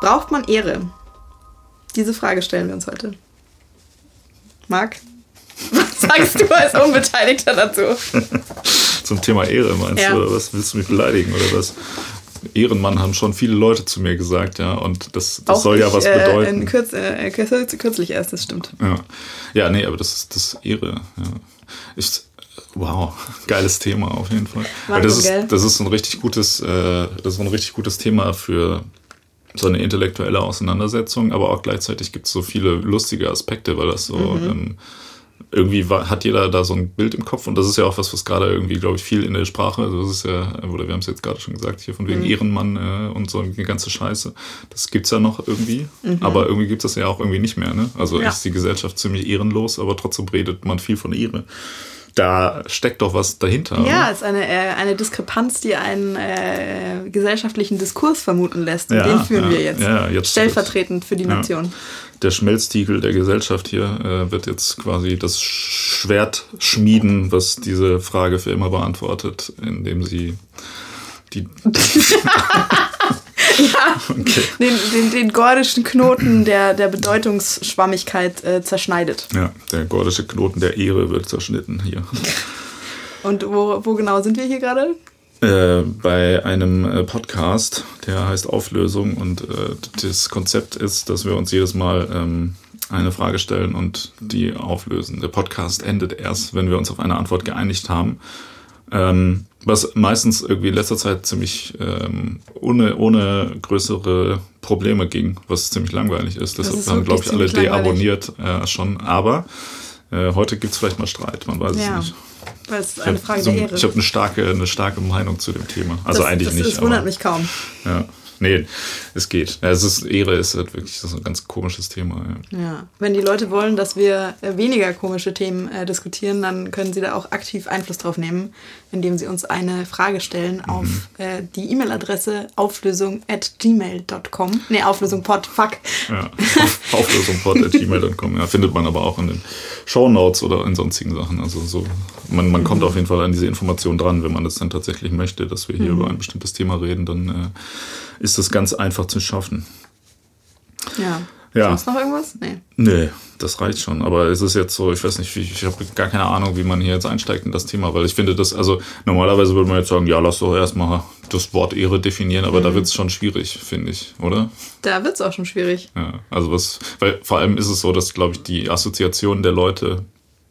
Braucht man Ehre? Diese Frage stellen wir uns heute. Marc, was sagst du als Unbeteiligter dazu? Zum Thema Ehre meinst ja. du, oder was? Willst du mich beleidigen oder was? Ehrenmann haben schon viele Leute zu mir gesagt, ja, und das, das soll ich, ja was äh, bedeuten. Kürz, äh, kürzlich erst, das stimmt. Ja, ja nee, aber das ist das Ehre. Ja. Ich, wow, geiles Thema auf jeden Fall. Wahnsinn, das, ist, das ist ein richtig gutes, äh, das ist ein richtig gutes Thema für so eine intellektuelle Auseinandersetzung, aber auch gleichzeitig gibt es so viele lustige Aspekte, weil das so mhm. ähm, irgendwie war, hat jeder da so ein Bild im Kopf und das ist ja auch was, was gerade irgendwie, glaube ich, viel in der Sprache, also das ist ja, oder wir haben es jetzt gerade schon gesagt, hier von wegen mhm. Ehrenmann äh, und so eine ganze Scheiße, das gibt es ja noch irgendwie, mhm. aber irgendwie gibt es das ja auch irgendwie nicht mehr, ne? Also ja. ist die Gesellschaft ziemlich ehrenlos, aber trotzdem redet man viel von Ehre da steckt doch was dahinter. Ja, es ist eine, äh, eine Diskrepanz, die einen äh, gesellschaftlichen Diskurs vermuten lässt. Und ja, den führen ja, wir jetzt. Ja, jetzt stellvertretend für die Nation. Der Schmelztiegel der Gesellschaft hier äh, wird jetzt quasi das Schwert schmieden, was diese Frage für immer beantwortet, indem sie die. ja, okay. den, den, den gordischen Knoten der, der Bedeutungsschwammigkeit äh, zerschneidet. Ja, der gordische Knoten der Ehre wird zerschnitten hier. Und wo, wo genau sind wir hier gerade? Äh, bei einem äh, Podcast, der heißt Auflösung und äh, das Konzept ist, dass wir uns jedes Mal ähm, eine Frage stellen und die auflösen. Der Podcast endet erst, wenn wir uns auf eine Antwort geeinigt haben. Ähm, was meistens irgendwie in letzter Zeit ziemlich ähm, ohne, ohne größere Probleme ging, was ziemlich langweilig ist. Deshalb haben, glaube ich, alle deabonniert äh, schon. Aber äh, heute gibt es vielleicht mal Streit, man weiß ja. es nicht. Weil es eine Frage so, der Ehre. Ich habe eine starke, eine starke Meinung zu dem Thema. Also das, eigentlich das, nicht. Das wundert aber, mich kaum. Ja. Nee, es geht. Ja, es ist Ehre ist halt wirklich ist ein ganz komisches Thema. Ja. ja. wenn die Leute wollen, dass wir äh, weniger komische Themen äh, diskutieren, dann können sie da auch aktiv Einfluss drauf nehmen, indem sie uns eine Frage stellen mhm. auf äh, die E-Mail-Adresse auflösung at gmail.com. Nee, auflösungpod, fuck. Ja, auflösungpod at gmail.com. Ja, findet man aber auch in den Show Notes oder in sonstigen Sachen. Also so, man, man mhm. kommt auf jeden Fall an diese Information dran, wenn man das dann tatsächlich möchte, dass wir hier mhm. über ein bestimmtes Thema reden, dann äh, ist das ganz einfach zu schaffen. Ja. Ja. Sonst noch irgendwas? Nee. Nee, das reicht schon. Aber es ist jetzt so, ich weiß nicht, ich habe gar keine Ahnung, wie man hier jetzt einsteigt in das Thema, weil ich finde das, also normalerweise würde man jetzt sagen, ja, lass doch erstmal das Wort Ehre definieren, aber mhm. da wird es schon schwierig, finde ich, oder? Da wird es auch schon schwierig. Ja, also was, weil vor allem ist es so, dass, glaube ich, die Assoziation der Leute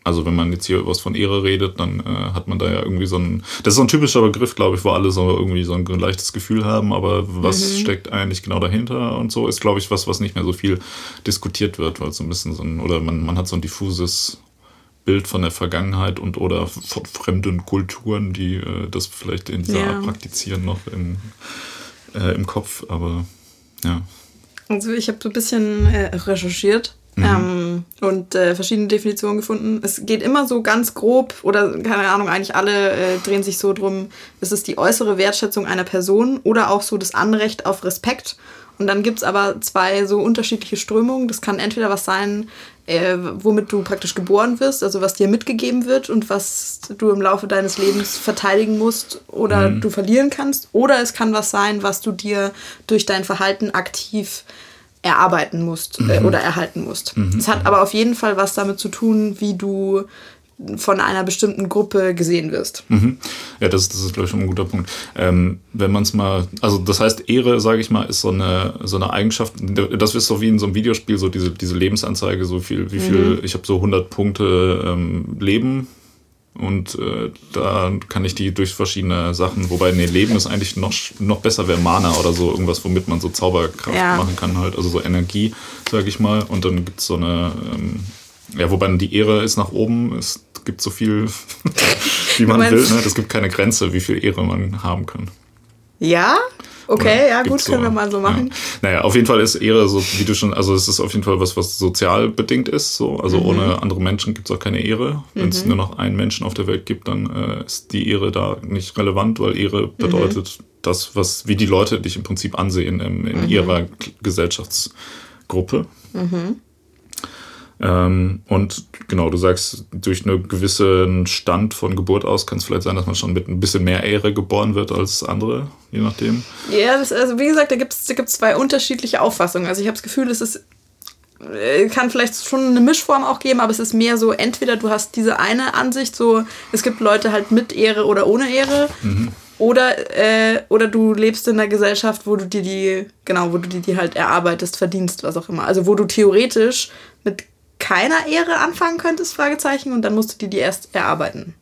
also wenn man jetzt hier was von Ehre redet, dann äh, hat man da ja irgendwie so ein. Das ist so ein typischer Begriff, glaube ich, wo alle so irgendwie so ein leichtes Gefühl haben, aber was mhm. steckt eigentlich genau dahinter und so, ist, glaube ich, was, was nicht mehr so viel diskutiert wird, weil so ein bisschen so ein, oder man, man hat so ein diffuses Bild von der Vergangenheit und oder von fremden Kulturen, die äh, das vielleicht in dieser ja. Art praktizieren, noch im, äh, im Kopf, aber ja. Also ich habe so ein bisschen äh, recherchiert Mhm. Ähm, und äh, verschiedene Definitionen gefunden. Es geht immer so ganz grob, oder keine Ahnung, eigentlich alle äh, drehen sich so drum, ist es die äußere Wertschätzung einer Person oder auch so das Anrecht auf Respekt. Und dann gibt es aber zwei so unterschiedliche Strömungen. Das kann entweder was sein, äh, womit du praktisch geboren wirst, also was dir mitgegeben wird und was du im Laufe deines Lebens verteidigen musst oder mhm. du verlieren kannst. Oder es kann was sein, was du dir durch dein Verhalten aktiv erarbeiten musst äh, mhm. oder erhalten musst. Mhm. Es hat aber auf jeden Fall was damit zu tun, wie du von einer bestimmten Gruppe gesehen wirst. Mhm. Ja, das, das ist, glaube ich, schon ein guter Punkt. Ähm, wenn man es mal, also das heißt, Ehre, sage ich mal, ist so eine, so eine Eigenschaft, das ist so wie in so einem Videospiel, so diese, diese Lebensanzeige, so viel, wie viel, mhm. ich habe so 100 Punkte ähm, Leben und äh, da kann ich die durch verschiedene Sachen, wobei, nee, Leben ist eigentlich noch, noch besser, wäre Mana oder so, irgendwas, womit man so Zauberkraft ja. machen kann, halt, also so Energie, sag ich mal. Und dann gibt es so eine, ähm, ja, wobei die Ehre ist nach oben, es gibt so viel, wie man will, ne? Es gibt keine Grenze, wie viel Ehre man haben kann. Ja? Okay, ja, gut, können so, wir mal so machen. Ja. Naja, auf jeden Fall ist Ehre so, wie du schon, also es ist auf jeden Fall was, was sozial bedingt ist. So. Also mhm. ohne andere Menschen gibt es auch keine Ehre. Wenn es mhm. nur noch einen Menschen auf der Welt gibt, dann äh, ist die Ehre da nicht relevant, weil Ehre mhm. bedeutet mhm. das, was, wie die Leute dich im Prinzip ansehen in, in mhm. ihrer Gesellschaftsgruppe. Mhm. Ähm, und genau, du sagst, durch einen gewissen Stand von Geburt aus kann es vielleicht sein, dass man schon mit ein bisschen mehr Ehre geboren wird als andere, je nachdem. Ja, das, also wie gesagt, da gibt es da gibt's zwei unterschiedliche Auffassungen. Also ich habe das Gefühl, es ist äh, kann vielleicht schon eine Mischform auch geben, aber es ist mehr so, entweder du hast diese eine Ansicht, so es gibt Leute halt mit Ehre oder ohne Ehre. Mhm. Oder, äh, oder du lebst in einer Gesellschaft, wo du dir die, genau, wo du dir die halt erarbeitest, verdienst, was auch immer. Also wo du theoretisch mit keiner Ehre anfangen könntest, Fragezeichen, und dann musst du dir die erst erarbeiten.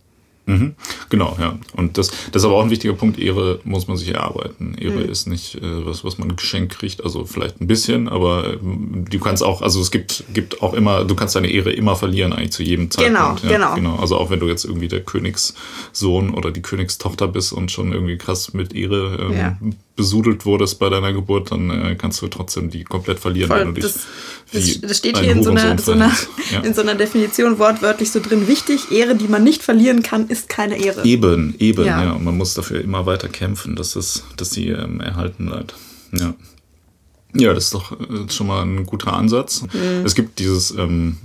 Mhm. Genau, ja. Und das, das ist aber auch ein wichtiger Punkt. Ehre muss man sich erarbeiten. Ehre mhm. ist nicht äh, was, was man geschenkt kriegt. Also vielleicht ein bisschen, aber äh, du kannst auch, also es gibt, gibt auch immer, du kannst deine Ehre immer verlieren, eigentlich zu jedem Zeitpunkt. Genau, ja, genau. genau. Also auch wenn du jetzt irgendwie der Königssohn oder die Königstochter bist und schon irgendwie krass mit Ehre ähm, ja besudelt wurdest bei deiner Geburt, dann äh, kannst du trotzdem die komplett verlieren, Voll, wenn du dich. Das, das steht hier in so, einer, so einer, ja. in so einer Definition wortwörtlich so drin. Wichtig, Ehre, die man nicht verlieren kann, ist keine Ehre. Eben, eben, ja. ja. Und man muss dafür immer weiter kämpfen, dass, es, dass sie ähm, erhalten bleibt. Ja. Ja, das ist doch äh, schon mal ein guter Ansatz. Mhm. Es gibt dieses ähm,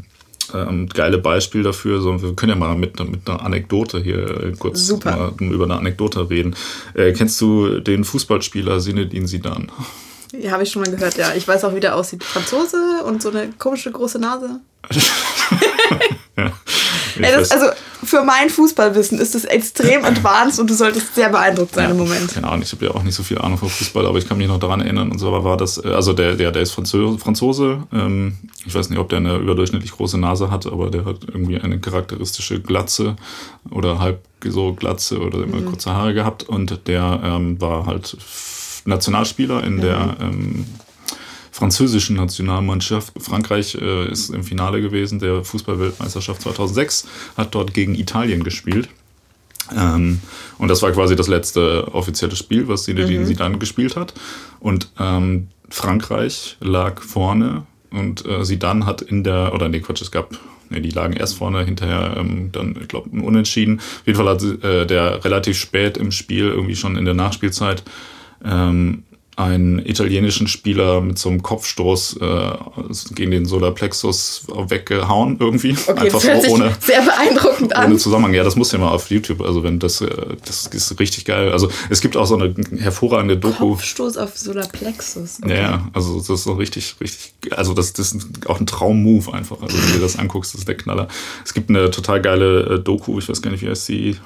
ähm, geile Beispiel dafür. So, wir können ja mal mit, mit einer Anekdote hier äh, kurz über eine Anekdote reden. Äh, kennst du den Fußballspieler Sinedin Sidan? Ja, habe ich schon mal gehört, ja. Ich weiß auch, wie der aussieht. Franzose und so eine komische große Nase. ja. Ey, das, also für mein Fußballwissen ist das extrem advanced und du solltest sehr beeindruckt sein ja, im Moment. Keine Ahnung, ich habe ja auch nicht so viel Ahnung von Fußball, aber ich kann mich noch daran erinnern und so war das, äh, also der, der, der ist Franzose, Franzose ähm, ich weiß nicht, ob der eine überdurchschnittlich große Nase hat, aber der hat irgendwie eine charakteristische Glatze oder halb so Glatze oder immer mhm. kurze Haare gehabt und der ähm, war halt Nationalspieler in mhm. der ähm, französischen Nationalmannschaft. Frankreich äh, ist im Finale gewesen der Fußballweltmeisterschaft 2006, hat dort gegen Italien gespielt. Ähm, und das war quasi das letzte offizielle Spiel, was Zinedine mhm. Zidane gespielt hat. Und ähm, Frankreich lag vorne und äh, Zidane hat in der, oder nee, Quatsch, es gab Nee, die lagen erst vorne, hinterher ähm, dann, ich glaube, Unentschieden. Auf jeden Fall hat äh, der relativ spät im Spiel, irgendwie schon in der Nachspielzeit, ähm, einen italienischen Spieler mit so einem Kopfstoß äh, gegen den Solarplexus weggehauen irgendwie. Okay, Einfach so ohne, sehr beeindruckend ohne an. Ohne Zusammenhang. Ja, das muss ja mal auf YouTube. Also wenn das, äh, das ist richtig geil. Also es gibt auch so eine hervorragende Doku. Kopfstoß auf Solarplexus. Okay. Ja, also das ist so richtig, richtig. Also das, das ist auch ein Traummove einfach. Also wenn du dir das anguckst, das ist der Knaller. Es gibt eine total geile äh, Doku. Ich weiß gar nicht, wie heißt sie.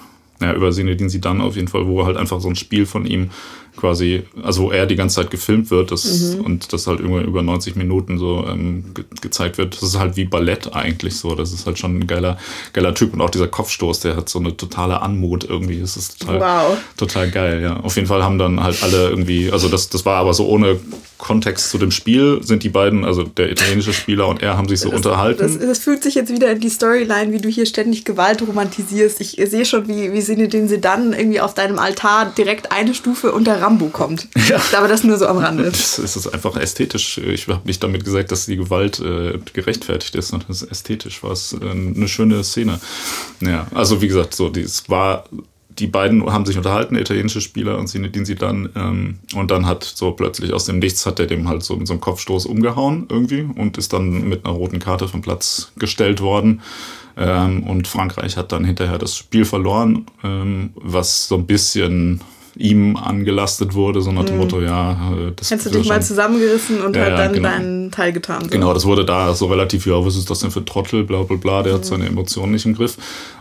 Ja, über Sinedin Sidan auf jeden Fall, wo halt einfach so ein Spiel von ihm quasi, also wo er die ganze Zeit gefilmt wird das, mhm. und das halt über, über 90 Minuten so ähm, ge gezeigt wird. Das ist halt wie Ballett eigentlich so. Das ist halt schon ein geiler, geiler Typ. Und auch dieser Kopfstoß, der hat so eine totale Anmut irgendwie. Das ist total, wow. total geil, ja. Auf jeden Fall haben dann halt alle irgendwie, also das, das war aber so ohne Kontext zu dem Spiel, sind die beiden, also der italienische Spieler und er, haben sich so das, unterhalten. Das, das, fühlt sich jetzt wieder in die Storyline, wie du hier ständig Gewalt romantisierst. Ich sehe schon, wie, wie sie dann irgendwie auf deinem Altar direkt eine Stufe unter Rambo kommt. Ja. Aber das nur so am Rande. Das ist einfach ästhetisch. Ich habe nicht damit gesagt, dass die Gewalt äh, gerechtfertigt ist, sondern es ästhetisch war es äh, eine schöne Szene. Ja, also wie gesagt, so, es war die beiden haben sich unterhalten, der italienische Spieler und Zinedine Zidane. Ähm, und dann hat so plötzlich aus dem Nichts hat er dem halt so mit so einem Kopfstoß umgehauen irgendwie und ist dann mit einer roten Karte vom Platz gestellt worden. Ähm, und Frankreich hat dann hinterher das Spiel verloren, ähm, was so ein bisschen ihm angelastet wurde, so nach dem mhm. Motto, ja, äh, das Hättest du dich mal zusammengerissen und ja, halt dann genau. deinen Teil getan. So. Genau, das wurde da so relativ, ja, was ist das denn für ein Trottel, bla bla bla, der mhm. hat seine Emotionen nicht im Griff.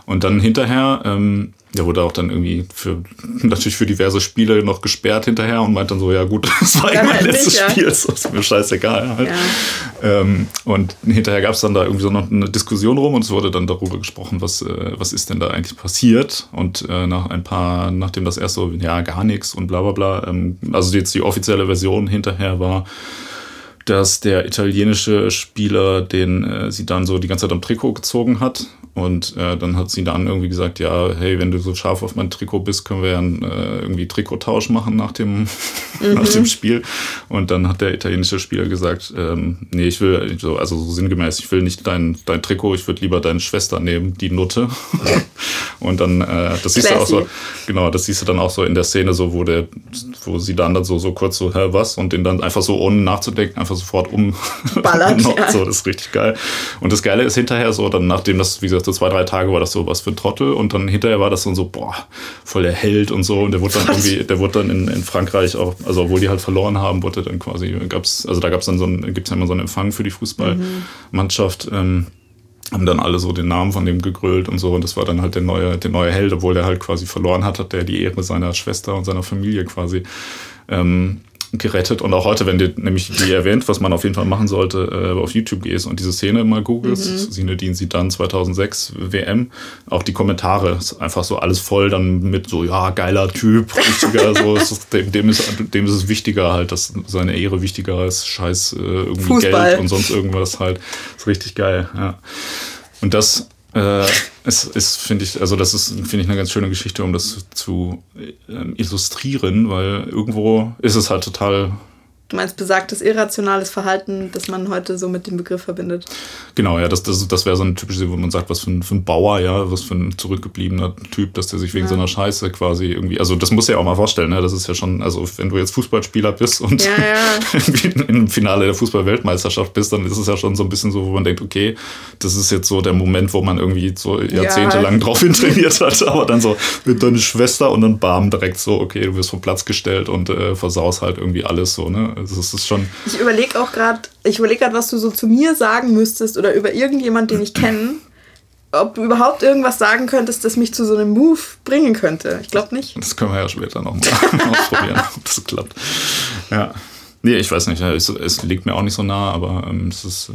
Und dann hinterher ähm, der wurde auch dann irgendwie für natürlich für diverse Spiele noch gesperrt hinterher und meint dann so, ja gut, das war ja mein halt letztes nicht, Spiel, das ist mir scheißegal. Halt. Ja. Ähm, und hinterher gab es dann da irgendwie so noch eine Diskussion rum und es wurde dann darüber gesprochen, was, äh, was ist denn da eigentlich passiert. Und äh, nach ein paar, nachdem das erst so, ja, gar nichts und bla bla bla, ähm, also jetzt die offizielle Version hinterher war, dass der italienische Spieler den äh, sie dann so die ganze Zeit am Trikot gezogen hat Und äh, dann hat sie dann irgendwie gesagt, ja, hey, wenn du so scharf auf mein Trikot bist, können wir ja äh, irgendwie Trikottausch machen nach dem, mhm. nach dem Spiel. Und dann hat der italienische Spieler gesagt, ähm, nee, ich will, so, also so sinngemäß, ich will nicht dein, dein Trikot, ich würde lieber deine Schwester nehmen, die Nutte. und dann, äh, das siehst Classy. du auch so, genau, das siehst du dann auch so in der Szene, so, wo der, wo sie dann, dann so, so kurz so, hä, was? Und den dann einfach so ohne nachzudenken, einfach sofort um. Ballert, ja. So, das ist richtig geil. Und das Geile ist hinterher so, dann nachdem das, wie gesagt, so zwei, drei Tage war das so was für ein Trottel und dann hinterher war das so, so boah, voll der Held und so und der wurde dann was? irgendwie, der wurde dann in, in Frankreich auch, also obwohl die halt verloren haben, wurde dann quasi, gab's, also da gab's dann so ein, gibt's ja immer so einen Empfang für die Fußballmannschaft, mhm. ähm, haben dann alle so den Namen von dem gegrölt und so und das war dann halt der neue, der neue Held, obwohl der halt quasi verloren hat, hat der die Ehre seiner Schwester und seiner Familie quasi ähm, gerettet. Und auch heute, wenn du nämlich die erwähnt, was man auf jeden Fall machen sollte, äh, auf YouTube gehst und diese Szene mal googelst, mhm. Sinedin dann 2006 WM, auch die Kommentare, ist einfach so alles voll dann mit so, ja, geiler Typ, richtiger, so, ist, dem, dem, ist, dem ist es wichtiger halt, dass seine Ehre wichtiger ist, scheiß äh, irgendwie Fußball. Geld und sonst irgendwas halt. Ist richtig geil, ja. Und das äh, es ist, finde ich, also das ist, finde ich, eine ganz schöne Geschichte, um das zu äh, illustrieren, weil irgendwo ist es halt total Du meinst besagtes irrationales Verhalten, das man heute so mit dem Begriff verbindet? Genau, ja, das, das, das wäre so ein typisches, wo man sagt, was für ein, für ein Bauer, ja, was für ein zurückgebliebener Typ, dass der sich wegen ja. so einer Scheiße quasi irgendwie, also das muss ja auch mal vorstellen, ne? das ist ja schon, also wenn du jetzt Fußballspieler bist und ja, ja. im Finale der Fußball-Weltmeisterschaft bist, dann ist es ja schon so ein bisschen so, wo man denkt, okay, das ist jetzt so der Moment, wo man irgendwie so jahrzehntelang drauf trainiert hat, aber dann so mit deiner Schwester und dann bam, direkt so, okay, du wirst vom Platz gestellt und äh, versaust halt irgendwie alles so, ne? Also das ist schon. Ich überlege auch gerade, ich überlege gerade, was du so zu mir sagen müsstest oder über irgendjemand, den ich kenne, ob du überhaupt irgendwas sagen könntest, das mich zu so einem Move bringen könnte. Ich glaube nicht. Das können wir ja später nochmal ausprobieren, ob das klappt. Ja. Nee, ich weiß nicht, es, es liegt mir auch nicht so nah, aber ähm, es ist. Äh,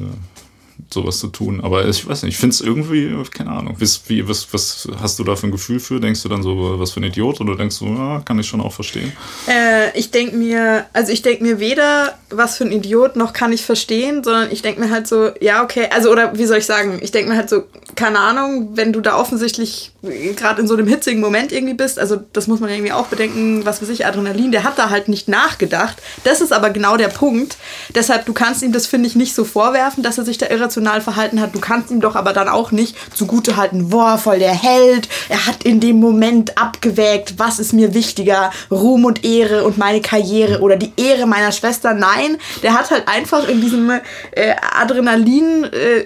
sowas zu tun. Aber ich weiß nicht, ich finde es irgendwie, keine Ahnung. Wie, was, was hast du da für ein Gefühl für? Denkst du dann so, was für ein Idiot? Oder denkst du, ja, kann ich schon auch verstehen? Äh, ich denke mir, also ich denke mir weder, was für ein Idiot, noch kann ich verstehen, sondern ich denke mir halt so, ja, okay, also oder wie soll ich sagen, ich denke mir halt so, keine Ahnung, wenn du da offensichtlich gerade in so einem hitzigen Moment irgendwie bist, also das muss man irgendwie auch bedenken, was weiß ich, Adrenalin, der hat da halt nicht nachgedacht. Das ist aber genau der Punkt. Deshalb, du kannst ihm das, finde ich, nicht so vorwerfen, dass er sich da irrational verhalten hat. Du kannst ihm doch aber dann auch nicht zugute halten, boah, voll der Held. Er hat in dem Moment abgewägt, was ist mir wichtiger, Ruhm und Ehre und meine Karriere oder die Ehre meiner Schwester. Nein, der hat halt einfach in diesem äh, Adrenalin äh,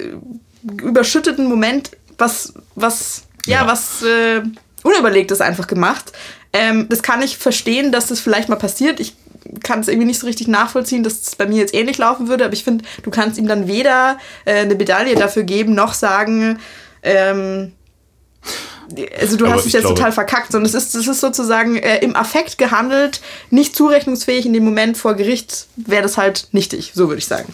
überschütteten Moment was, was, ja, ja. was äh, Unüberlegtes einfach gemacht. Ähm, das kann ich verstehen, dass das vielleicht mal passiert. Ich kann es irgendwie nicht so richtig nachvollziehen, dass es bei mir jetzt ähnlich laufen würde, aber ich finde, du kannst ihm dann weder äh, eine Medaille dafür geben, noch sagen, ähm, also du aber hast es jetzt glaube, total verkackt, sondern es ist, es ist sozusagen äh, im Affekt gehandelt, nicht zurechnungsfähig in dem Moment vor Gericht wäre das halt nichtig, so würde ich sagen.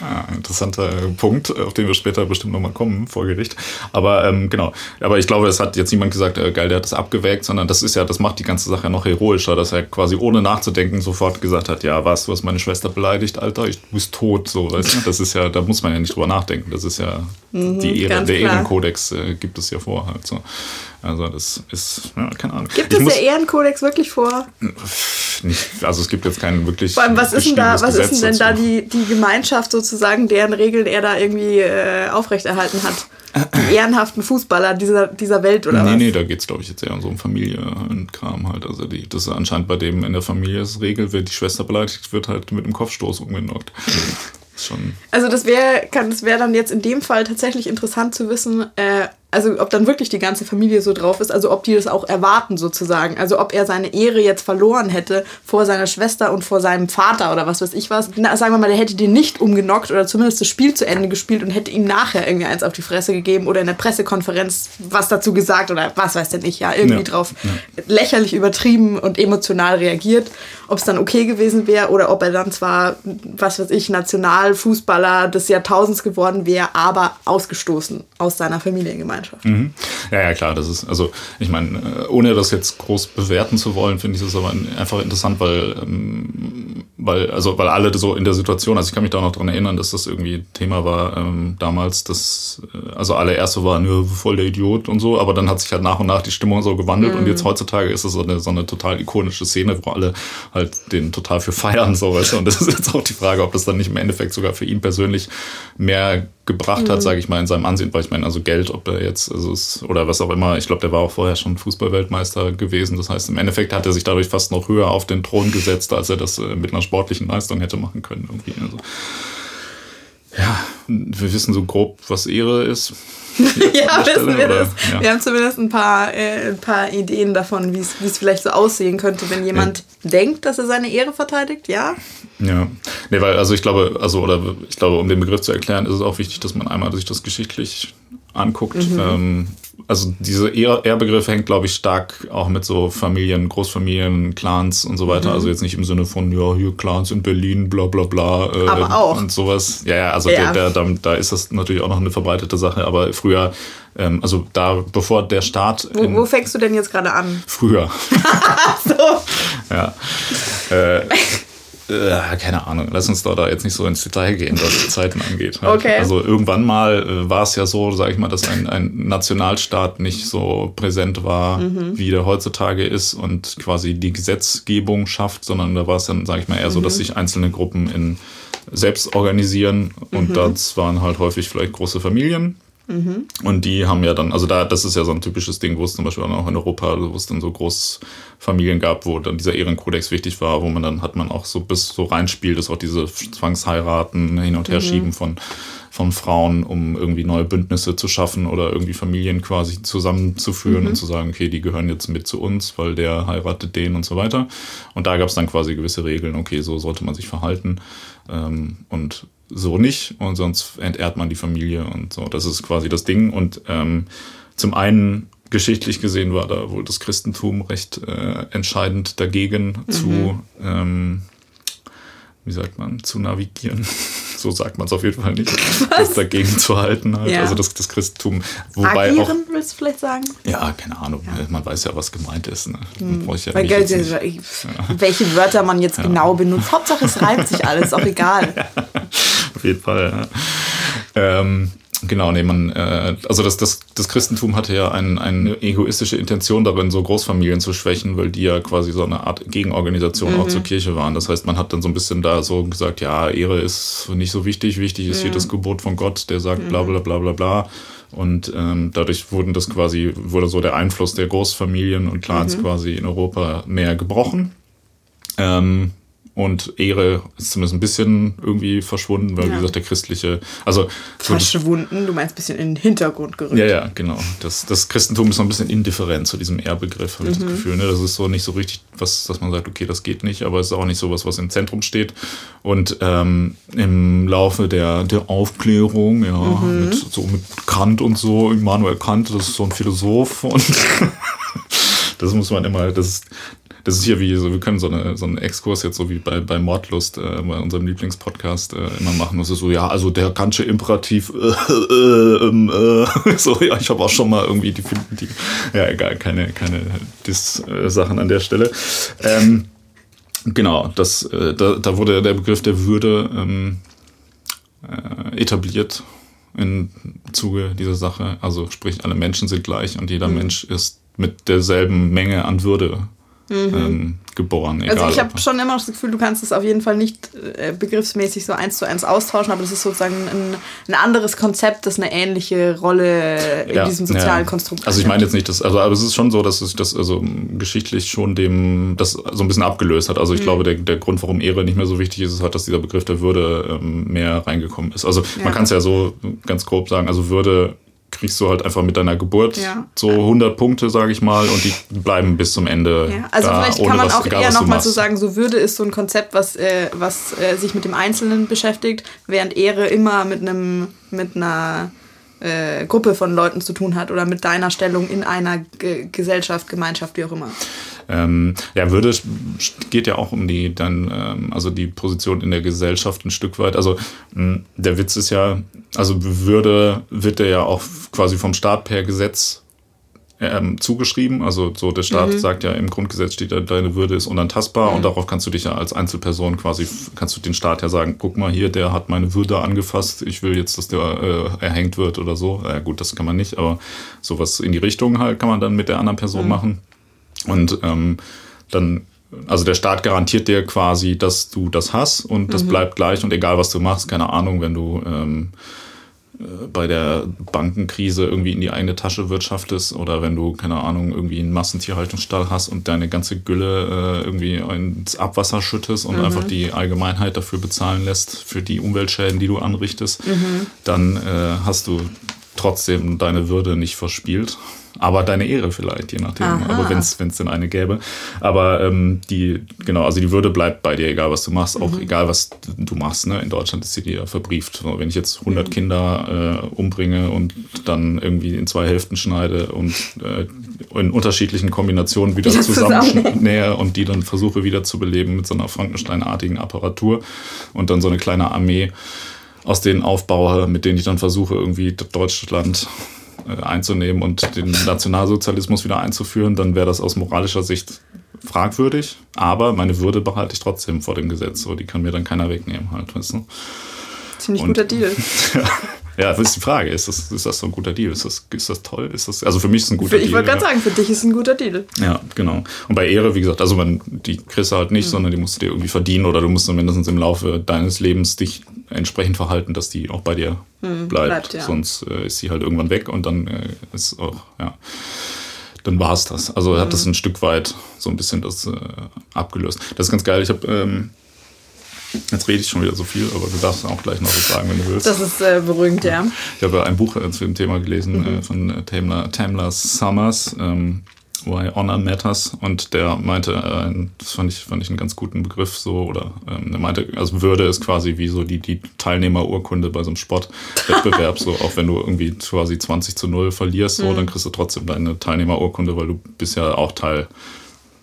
Ah, interessanter Punkt, auf den wir später bestimmt nochmal kommen vor Gericht. Aber ähm, genau, aber ich glaube, es hat jetzt niemand gesagt, äh, geil, der hat das abgewägt, sondern das ist ja, das macht die ganze Sache ja noch heroischer, dass er quasi ohne nachzudenken sofort gesagt hat, ja, was, du hast meine Schwester beleidigt, Alter, ich, du bist tot, so, weißt du? Das ist ja, da muss man ja nicht drüber nachdenken. Das ist ja mhm, die Ehre, der klar. Ehrenkodex äh, gibt es ja vor halt so. Also das ist, ja, keine Ahnung. Gibt ich es der Ehrenkodex wirklich vor? Nicht, also es gibt jetzt keinen wirklich. Vor allem, was ist denn da, was ist denn, da die, die Gemeinschaft sozusagen, deren Regeln er da irgendwie äh, aufrechterhalten hat? Die ehrenhaften Fußballer dieser, dieser Welt oder nee, was? Nee, da geht es, glaube ich, jetzt eher um so um Familie und Kram halt. Also die, das ist anscheinend bei dem in der Familie ist Regel, wenn die Schwester beleidigt wird, halt mit dem Kopfstoß umgenockt. Schon. Also das wäre das wäre dann jetzt in dem Fall tatsächlich interessant zu wissen, äh, also ob dann wirklich die ganze Familie so drauf ist, also ob die das auch erwarten sozusagen. Also ob er seine Ehre jetzt verloren hätte vor seiner Schwester und vor seinem Vater oder was weiß ich was. Na, sagen wir mal, der hätte den nicht umgenockt oder zumindest das Spiel zu Ende gespielt und hätte ihm nachher irgendwie eins auf die Fresse gegeben oder in der Pressekonferenz was dazu gesagt oder was weiß denn ich, ja, irgendwie ja. drauf ja. lächerlich übertrieben und emotional reagiert. Ob es dann okay gewesen wäre oder ob er dann zwar, was weiß ich, Nationalfußballer des Jahrtausends geworden wäre, aber ausgestoßen aus seiner Familiengemeinschaft. Gemeinschaft. Mhm. Ja, ja, klar, das ist, also ich meine, äh, ohne das jetzt groß bewerten zu wollen, finde ich das aber einfach interessant, weil ähm, weil, also, weil alle so in der Situation, also ich kann mich da noch dran erinnern, dass das irgendwie Thema war ähm, damals, dass äh, also alle erst so waren, ja, voll der Idiot und so, aber dann hat sich halt nach und nach die Stimmung so gewandelt mhm. und jetzt heutzutage ist es so eine, so eine total ikonische Szene, wo alle halt den total für feiern, so weißt du. Und das ist jetzt auch die Frage, ob das dann nicht im Endeffekt sogar für ihn persönlich mehr gebracht hat, mhm. sage ich mal, in seinem Ansehen, weil ich meine, also Geld, ob er jetzt, also es, oder was auch immer, ich glaube, der war auch vorher schon Fußballweltmeister gewesen. Das heißt, im Endeffekt hat er sich dadurch fast noch höher auf den Thron gesetzt, als er das äh, mit einer sportlichen Leistung hätte machen können. Irgendwie. Also, ja, wir wissen so grob, was Ehre ist. ja, wissen wir das. Ja. Wir haben zumindest ein paar, äh, ein paar Ideen davon, wie es vielleicht so aussehen könnte, wenn jemand ja. denkt, dass er seine Ehre verteidigt, ja? Ja. Nee, weil, also ich glaube, also, oder ich glaube, um den Begriff zu erklären, ist es auch wichtig, dass man einmal sich das geschichtlich anguckt. Mhm. Ähm, also diese Ehrbegriff hängt, glaube ich, stark auch mit so Familien, Großfamilien, Clans und so weiter. Mhm. Also jetzt nicht im Sinne von, ja, hier Clans in Berlin, bla bla bla. Äh, aber auch. Und sowas. Ja, ja, also ja. Der, der, da, ist das natürlich auch noch eine verbreitete Sache. Aber früher, ähm, also da, bevor der Staat. Wo, wo fängst du denn jetzt gerade an? Früher. so. Ja. Äh, äh, keine Ahnung, lass uns da, da jetzt nicht so ins Detail gehen, was die Zeiten angeht. Halt. Okay. Also irgendwann mal äh, war es ja so, sage ich mal, dass ein, ein Nationalstaat nicht so präsent war, mhm. wie der heutzutage ist und quasi die Gesetzgebung schafft, sondern da war es dann, sage ich mal, eher mhm. so, dass mhm. sich einzelne Gruppen in selbst organisieren und mhm. das waren halt häufig vielleicht große Familien Mhm. Und die haben ja dann, also da, das ist ja so ein typisches Ding, wo es zum Beispiel auch in Europa, wo es dann so Großfamilien gab, wo dann dieser Ehrenkodex wichtig war, wo man dann hat man auch so bis so reinspielt, dass auch diese Zwangsheiraten hin und her mhm. schieben von, von Frauen, um irgendwie neue Bündnisse zu schaffen oder irgendwie Familien quasi zusammenzuführen mhm. und zu sagen, okay, die gehören jetzt mit zu uns, weil der heiratet den und so weiter. Und da gab es dann quasi gewisse Regeln, okay, so sollte man sich verhalten. Ähm, und so nicht und sonst entehrt man die Familie und so. Das ist quasi das Ding. Und ähm, zum einen geschichtlich gesehen war da wohl das Christentum recht äh, entscheidend dagegen mhm. zu, ähm, wie sagt man, zu navigieren. so sagt man es auf jeden Fall nicht. Was? Das dagegen zu halten halt. Ja. Also das, das Christentum. Wobei Agieren, auch, willst du vielleicht sagen? Ja, keine Ahnung. Ja. Man weiß ja, was gemeint ist. Ne? Hm. Ja Weil, nicht, welche Wörter man jetzt genau benutzt. Hauptsache es reimt sich alles, auch egal. Auf jeden Fall. Ja. Ähm, Genau, nee, man, äh, also das, das, das Christentum hatte ja ein, eine egoistische Intention darin, so Großfamilien zu schwächen, weil die ja quasi so eine Art Gegenorganisation mhm. auch zur Kirche waren. Das heißt, man hat dann so ein bisschen da so gesagt, ja, Ehre ist nicht so wichtig, wichtig ist ja. hier das Gebot von Gott, der sagt bla bla bla bla bla. Und ähm, dadurch wurden das quasi, wurde so der Einfluss der Großfamilien und Clans mhm. quasi in Europa mehr gebrochen. Ähm, und Ehre ist zumindest ein bisschen irgendwie verschwunden, weil, ja. wie gesagt, der christliche. Also, verschwunden, du meinst ein bisschen in den Hintergrund gerückt. Ja, ja, genau. Das, das Christentum ist noch ein bisschen indifferent zu diesem Ehrbegriff, habe ich das mhm. Gefühl. Ne? Das ist so nicht so richtig was, dass man sagt, okay, das geht nicht, aber es ist auch nicht so was, was im Zentrum steht. Und ähm, im Laufe der, der Aufklärung, ja, mhm. mit, so mit Kant und so, Immanuel Kant, das ist so ein Philosoph und das muss man immer, das das ist hier wie so, wir können so, eine, so einen Exkurs jetzt so wie bei, bei Mordlust, äh, bei unserem Lieblingspodcast äh, immer machen. Das ist so, ja, also der kantsche Imperativ, äh, äh, ähm, äh, so, ja, ich habe auch schon mal irgendwie die, die ja, egal, keine, keine Diss-Sachen an der Stelle. Ähm, genau, das, äh, da, da wurde der Begriff der Würde ähm, äh, etabliert im Zuge dieser Sache. Also sprich, alle Menschen sind gleich und jeder mhm. Mensch ist mit derselben Menge an Würde mhm. ähm, geboren. Egal, also ich habe schon immer das Gefühl, du kannst es auf jeden Fall nicht äh, begriffsmäßig so eins zu eins austauschen, aber das ist sozusagen ein, ein anderes Konzept, das eine ähnliche Rolle in ja, diesem sozialen ja. Konstrukt hat. Also ich meine jetzt nicht, dass, also aber es ist schon so, dass es das also geschichtlich schon dem das so ein bisschen abgelöst hat. Also ich mhm. glaube, der, der Grund, warum Ehre nicht mehr so wichtig ist, ist halt, dass dieser Begriff der Würde ähm, mehr reingekommen ist. Also ja. man kann es ja so ganz grob sagen, also Würde kriegst du halt einfach mit deiner Geburt ja. so 100 Punkte, sage ich mal, und die bleiben bis zum Ende. Ja. Also da, vielleicht kann man was, auch eher nochmal so sagen, so Würde ist so ein Konzept, was, äh, was äh, sich mit dem Einzelnen beschäftigt, während Ehre immer mit einem mit einer äh, Gruppe von Leuten zu tun hat oder mit deiner Stellung in einer G Gesellschaft, Gemeinschaft, wie auch immer. Ähm, ja, Würde geht ja auch um die dann, ähm, also die Position in der Gesellschaft ein Stück weit. Also mh, der Witz ist ja, also Würde wird ja auch quasi vom Staat per Gesetz ähm, zugeschrieben. Also so der Staat mhm. sagt ja, im Grundgesetz steht ja, deine Würde ist unantastbar mhm. und darauf kannst du dich ja als Einzelperson quasi, kannst du den Staat ja sagen, guck mal hier, der hat meine Würde angefasst, ich will jetzt, dass der äh, erhängt wird oder so. Ja gut, das kann man nicht, aber sowas in die Richtung halt kann man dann mit der anderen Person mhm. machen. Und ähm, dann also der Staat garantiert dir quasi, dass du das hast und das mhm. bleibt gleich und egal was du machst, keine Ahnung, wenn du ähm, äh, bei der Bankenkrise irgendwie in die eigene Tasche wirtschaftest oder wenn du, keine Ahnung, irgendwie einen Massentierhaltungsstall hast und deine ganze Gülle äh, irgendwie ins Abwasser schüttest und mhm. einfach die Allgemeinheit dafür bezahlen lässt, für die Umweltschäden, die du anrichtest, mhm. dann äh, hast du trotzdem deine Würde nicht verspielt aber deine Ehre vielleicht, je nachdem. Aha. Aber wenn es denn eine gäbe. Aber ähm, die, genau, also die Würde bleibt bei dir, egal was du machst, auch mhm. egal was du machst. Ne? In Deutschland ist sie dir verbrieft. Wenn ich jetzt 100 mhm. Kinder äh, umbringe und dann irgendwie in zwei Hälften schneide und äh, in unterschiedlichen Kombinationen wieder zusammennähe und die dann versuche wieder zu beleben mit so einer Frankenstein-artigen Apparatur und dann so eine kleine Armee aus denen aufbaue, mit denen ich dann versuche, irgendwie Deutschland äh, einzunehmen und den Nationalsozialismus wieder einzuführen, dann wäre das aus moralischer Sicht fragwürdig. Aber meine Würde behalte ich trotzdem vor dem Gesetz. So, die kann mir dann keiner wegnehmen, halt, weißt du? Ziemlich und, guter Deal. ja. Ja, das ist die Frage. Ist das, ist das so ein guter Deal? Ist das, ist das toll? Ist das, also für mich ist es ein guter für, Deal. Ich wollte gerade ja. sagen, für dich ist es ein guter Deal. Ja, genau. Und bei Ehre, wie gesagt, also man, die kriegst du halt nicht, mhm. sondern die musst du dir irgendwie verdienen oder du musst dann mindestens im Laufe deines Lebens dich entsprechend verhalten, dass die auch bei dir mhm, bleibt. bleibt ja. Sonst äh, ist sie halt irgendwann weg und dann äh, ist auch, ja dann war es das. Also hat das mhm. ein Stück weit so ein bisschen das äh, abgelöst. Das ist ganz geil. Ich habe ähm, Jetzt rede ich schon wieder so viel, aber du darfst auch gleich noch was sagen, wenn du willst. Das ist äh, beruhigend, ja. Ich habe ein Buch äh, zu dem Thema gelesen mhm. äh, von äh, Tamla, Tamla Summers, ähm, Why Honor Matters. Und der meinte, äh, das fand ich, fand ich einen ganz guten Begriff so, oder ähm, der meinte, also Würde ist quasi wie so die, die Teilnehmerurkunde bei so einem Sportwettbewerb. so, auch wenn du irgendwie quasi 20 zu 0 verlierst, so, mhm. dann kriegst du trotzdem deine Teilnehmerurkunde, weil du bist ja auch Teil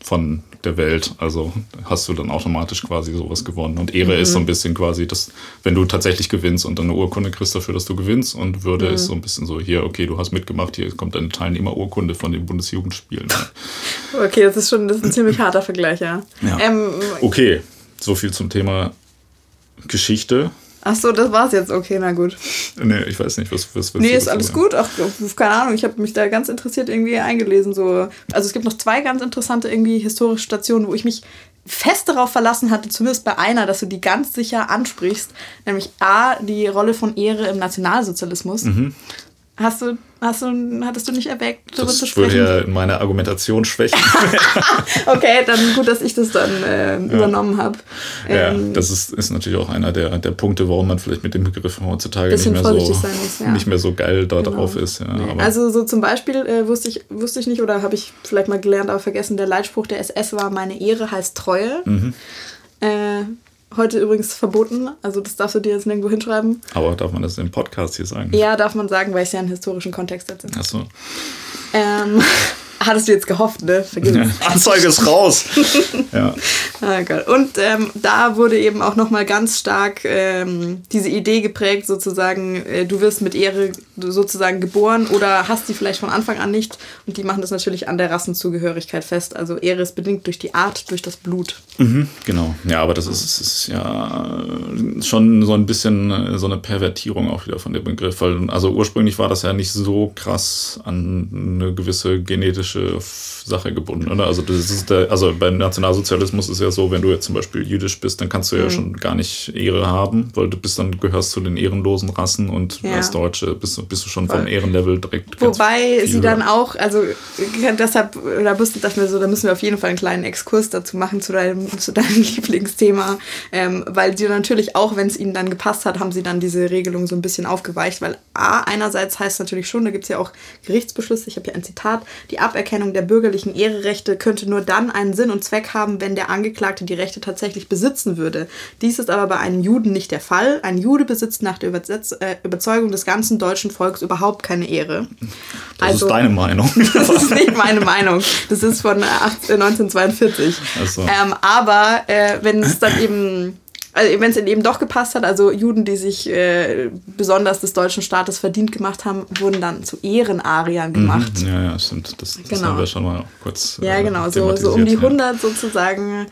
von der Welt. Also hast du dann automatisch quasi sowas gewonnen. Und Ehre mhm. ist so ein bisschen quasi, dass, wenn du tatsächlich gewinnst und dann eine Urkunde kriegst dafür, dass du gewinnst. Und Würde mhm. ist so ein bisschen so, hier, okay, du hast mitgemacht, hier kommt deine Teilnehmerurkunde von den Bundesjugendspielen. okay, das ist schon das ist ein ziemlich harter Vergleich, ja. ja. Ähm, okay, so viel zum Thema Geschichte. Ach so, das war's jetzt. Okay, na gut. Nee, ich weiß nicht, was was Nee, ist alles gut. Ach, keine Ahnung, ich habe mich da ganz interessiert irgendwie eingelesen. So. Also es gibt noch zwei ganz interessante irgendwie historische Stationen, wo ich mich fest darauf verlassen hatte, zumindest bei einer, dass du die ganz sicher ansprichst, nämlich A, die Rolle von Ehre im Nationalsozialismus. Mhm. Hast du, hast du, hattest du nicht erwägt, darüber zu sprechen? Das würde ja meine Argumentation schwächen. okay, dann gut, dass ich das dann äh, ja. übernommen habe. Ähm, ja, das ist, ist natürlich auch einer der, der Punkte, warum man vielleicht mit dem Begriff heutzutage nicht mehr, so, muss, ja. nicht mehr so geil da genau. drauf ist. Ja. Also so zum Beispiel äh, wusste, ich, wusste ich nicht oder habe ich vielleicht mal gelernt, aber vergessen, der Leitspruch der SS war, meine Ehre heißt Treue. Mhm. Äh, Heute übrigens verboten, also das darfst du dir jetzt nirgendwo hinschreiben. Aber darf man das im Podcast hier sagen? Ja, darf man sagen, weil ich es ja einen historischen Kontext setze. Ach so. Ähm, Hattest du jetzt gehofft, ne? Vergiss ja, Anzeige ist raus. ja. Ah, Gott. Und ähm, da wurde eben auch nochmal ganz stark ähm, diese Idee geprägt, sozusagen, äh, du wirst mit Ehre sozusagen geboren oder hast die vielleicht von Anfang an nicht. Und die machen das natürlich an der Rassenzugehörigkeit fest. Also Ehre ist bedingt durch die Art, durch das Blut. Mhm, genau. Ja, aber das ist, ist ja schon so ein bisschen äh, so eine Pervertierung auch wieder von dem Begriff. Weil, also ursprünglich war das ja nicht so krass an eine gewisse genetische politische Sache gebunden. Oder? Also, das ist der, also beim Nationalsozialismus ist ja so, wenn du jetzt zum Beispiel jüdisch bist, dann kannst du ja mhm. schon gar nicht Ehre haben, weil du bist dann gehörst zu den ehrenlosen Rassen und ja. als Deutsche bist, bist du schon Voll. vom Ehrenlevel direkt. Wobei sie dann auch, also deshalb, da müssen, wir so, da müssen wir auf jeden Fall einen kleinen Exkurs dazu machen zu deinem, zu deinem Lieblingsthema, ähm, weil sie natürlich auch, wenn es ihnen dann gepasst hat, haben sie dann diese Regelung so ein bisschen aufgeweicht, weil A, einerseits heißt natürlich schon, da gibt es ja auch Gerichtsbeschlüsse, ich habe hier ein Zitat, die Aberkennung Aberkennung der bürgerlichen Ehrerechte könnte nur dann einen Sinn und Zweck haben, wenn der Angeklagte die Rechte tatsächlich besitzen würde. Dies ist aber bei einem Juden nicht der Fall. Ein Jude besitzt nach der Übersetz äh, Überzeugung des ganzen deutschen Volks überhaupt keine Ehre. Das also, ist deine Meinung. das ist nicht meine Meinung. Das ist von 18, 1942. So. Ähm, aber äh, wenn es dann eben also wenn es eben doch gepasst hat, also Juden, die sich äh, besonders des deutschen Staates verdient gemacht haben, wurden dann zu Ehrenariern gemacht. Mhm, ja, ja, stimmt. Das, das genau. haben wir schon mal kurz. Ja, äh, genau, so, so um die 100 ja. sozusagen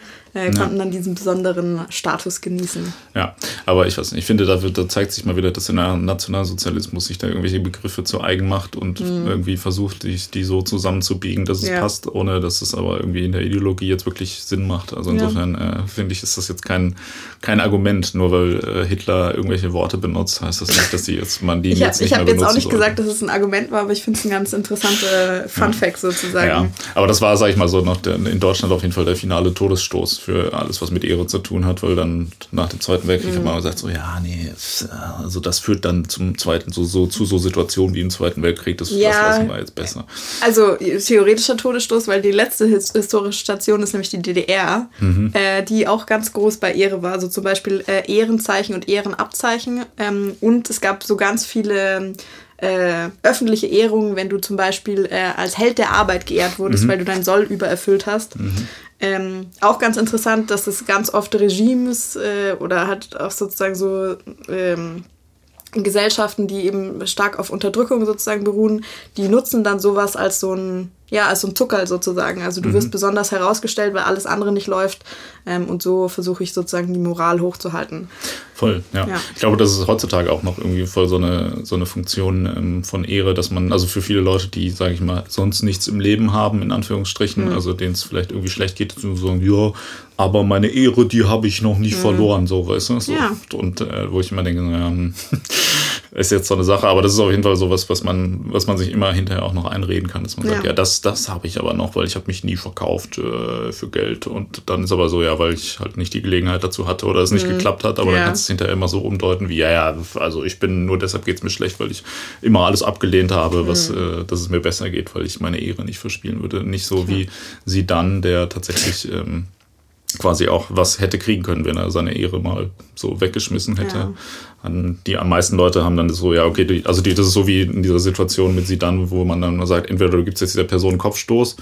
äh, konnten ja. dann diesen besonderen Status genießen. Ja, aber ich weiß nicht, ich finde, da, wird, da zeigt sich mal wieder, dass der Nationalsozialismus sich da irgendwelche Begriffe zu eigen macht und mhm. irgendwie versucht, die, die so zusammenzubiegen, dass es ja. passt, ohne dass es aber irgendwie in der Ideologie jetzt wirklich Sinn macht. Also insofern ja. äh, finde ich, ist das jetzt kein, kein Argument, nur weil äh, Hitler irgendwelche Worte benutzt, heißt das nicht, dass die jetzt man die ich jetzt hab, nicht Ich habe jetzt auch nicht sollte. gesagt, dass es ein Argument war, aber ich finde es ein ganz interessanter Fun Fact sozusagen. Ja, aber das war, sag ich mal so, noch der, in Deutschland auf jeden Fall der finale Todesstoß für alles, was mit Ehre zu tun hat, weil dann nach dem Zweiten Weltkrieg mhm. hat man gesagt, so ja, nee, also das führt dann zum zweiten, so, so zu so Situationen wie im Zweiten Weltkrieg, das, ja, das lassen wir jetzt besser. Also theoretischer Todesstoß, weil die letzte historische Station ist nämlich die DDR, mhm. äh, die auch ganz groß bei Ehre war, also zum Beispiel äh, Ehrenzeichen und Ehrenabzeichen ähm, und es gab so ganz viele äh, öffentliche Ehrungen, wenn du zum Beispiel äh, als Held der Arbeit geehrt wurdest, mhm. weil du dein Soll übererfüllt hast. Mhm. Ähm, auch ganz interessant, dass es ganz oft Regimes äh, oder hat auch sozusagen so ähm, Gesellschaften, die eben stark auf Unterdrückung sozusagen beruhen, die nutzen dann sowas als so ein ja, als so ein Zuckerl sozusagen. Also du mhm. wirst besonders herausgestellt, weil alles andere nicht läuft. Ähm, und so versuche ich sozusagen die Moral hochzuhalten. Voll, ja. ja. Ich glaube, das ist heutzutage auch noch irgendwie voll so eine, so eine Funktion ähm, von Ehre, dass man, also für viele Leute, die, sage ich mal, sonst nichts im Leben haben, in Anführungsstrichen, mhm. also denen es vielleicht irgendwie schlecht geht, zu sagen, ja, aber meine Ehre, die habe ich noch nicht mhm. verloren, so, weißt du? So. Ja. Und äh, wo ich immer denke, naja, hm, ist jetzt so eine Sache, aber das ist auf jeden Fall sowas, was man, was man sich immer hinterher auch noch einreden kann, dass man ja. sagt, ja, das, das habe ich aber noch, weil ich habe mich nie verkauft äh, für Geld. Und dann ist aber so, ja, weil ich halt nicht die Gelegenheit dazu hatte oder es nicht mhm. geklappt hat, aber ja. dann kannst du es hinterher immer so umdeuten wie, ja, ja, also ich bin nur deshalb geht es mir schlecht, weil ich immer alles abgelehnt habe, was, mhm. äh, dass es mir besser geht, weil ich meine Ehre nicht verspielen würde. Nicht so wie sie dann, der tatsächlich ähm, quasi auch was hätte kriegen können, wenn er seine Ehre mal so weggeschmissen hätte. Ja. Die am meisten Leute haben dann so, ja, okay, die, also die, das ist so wie in dieser Situation mit Sidan, wo man dann sagt, entweder du gibst jetzt dieser Person einen Kopfstoß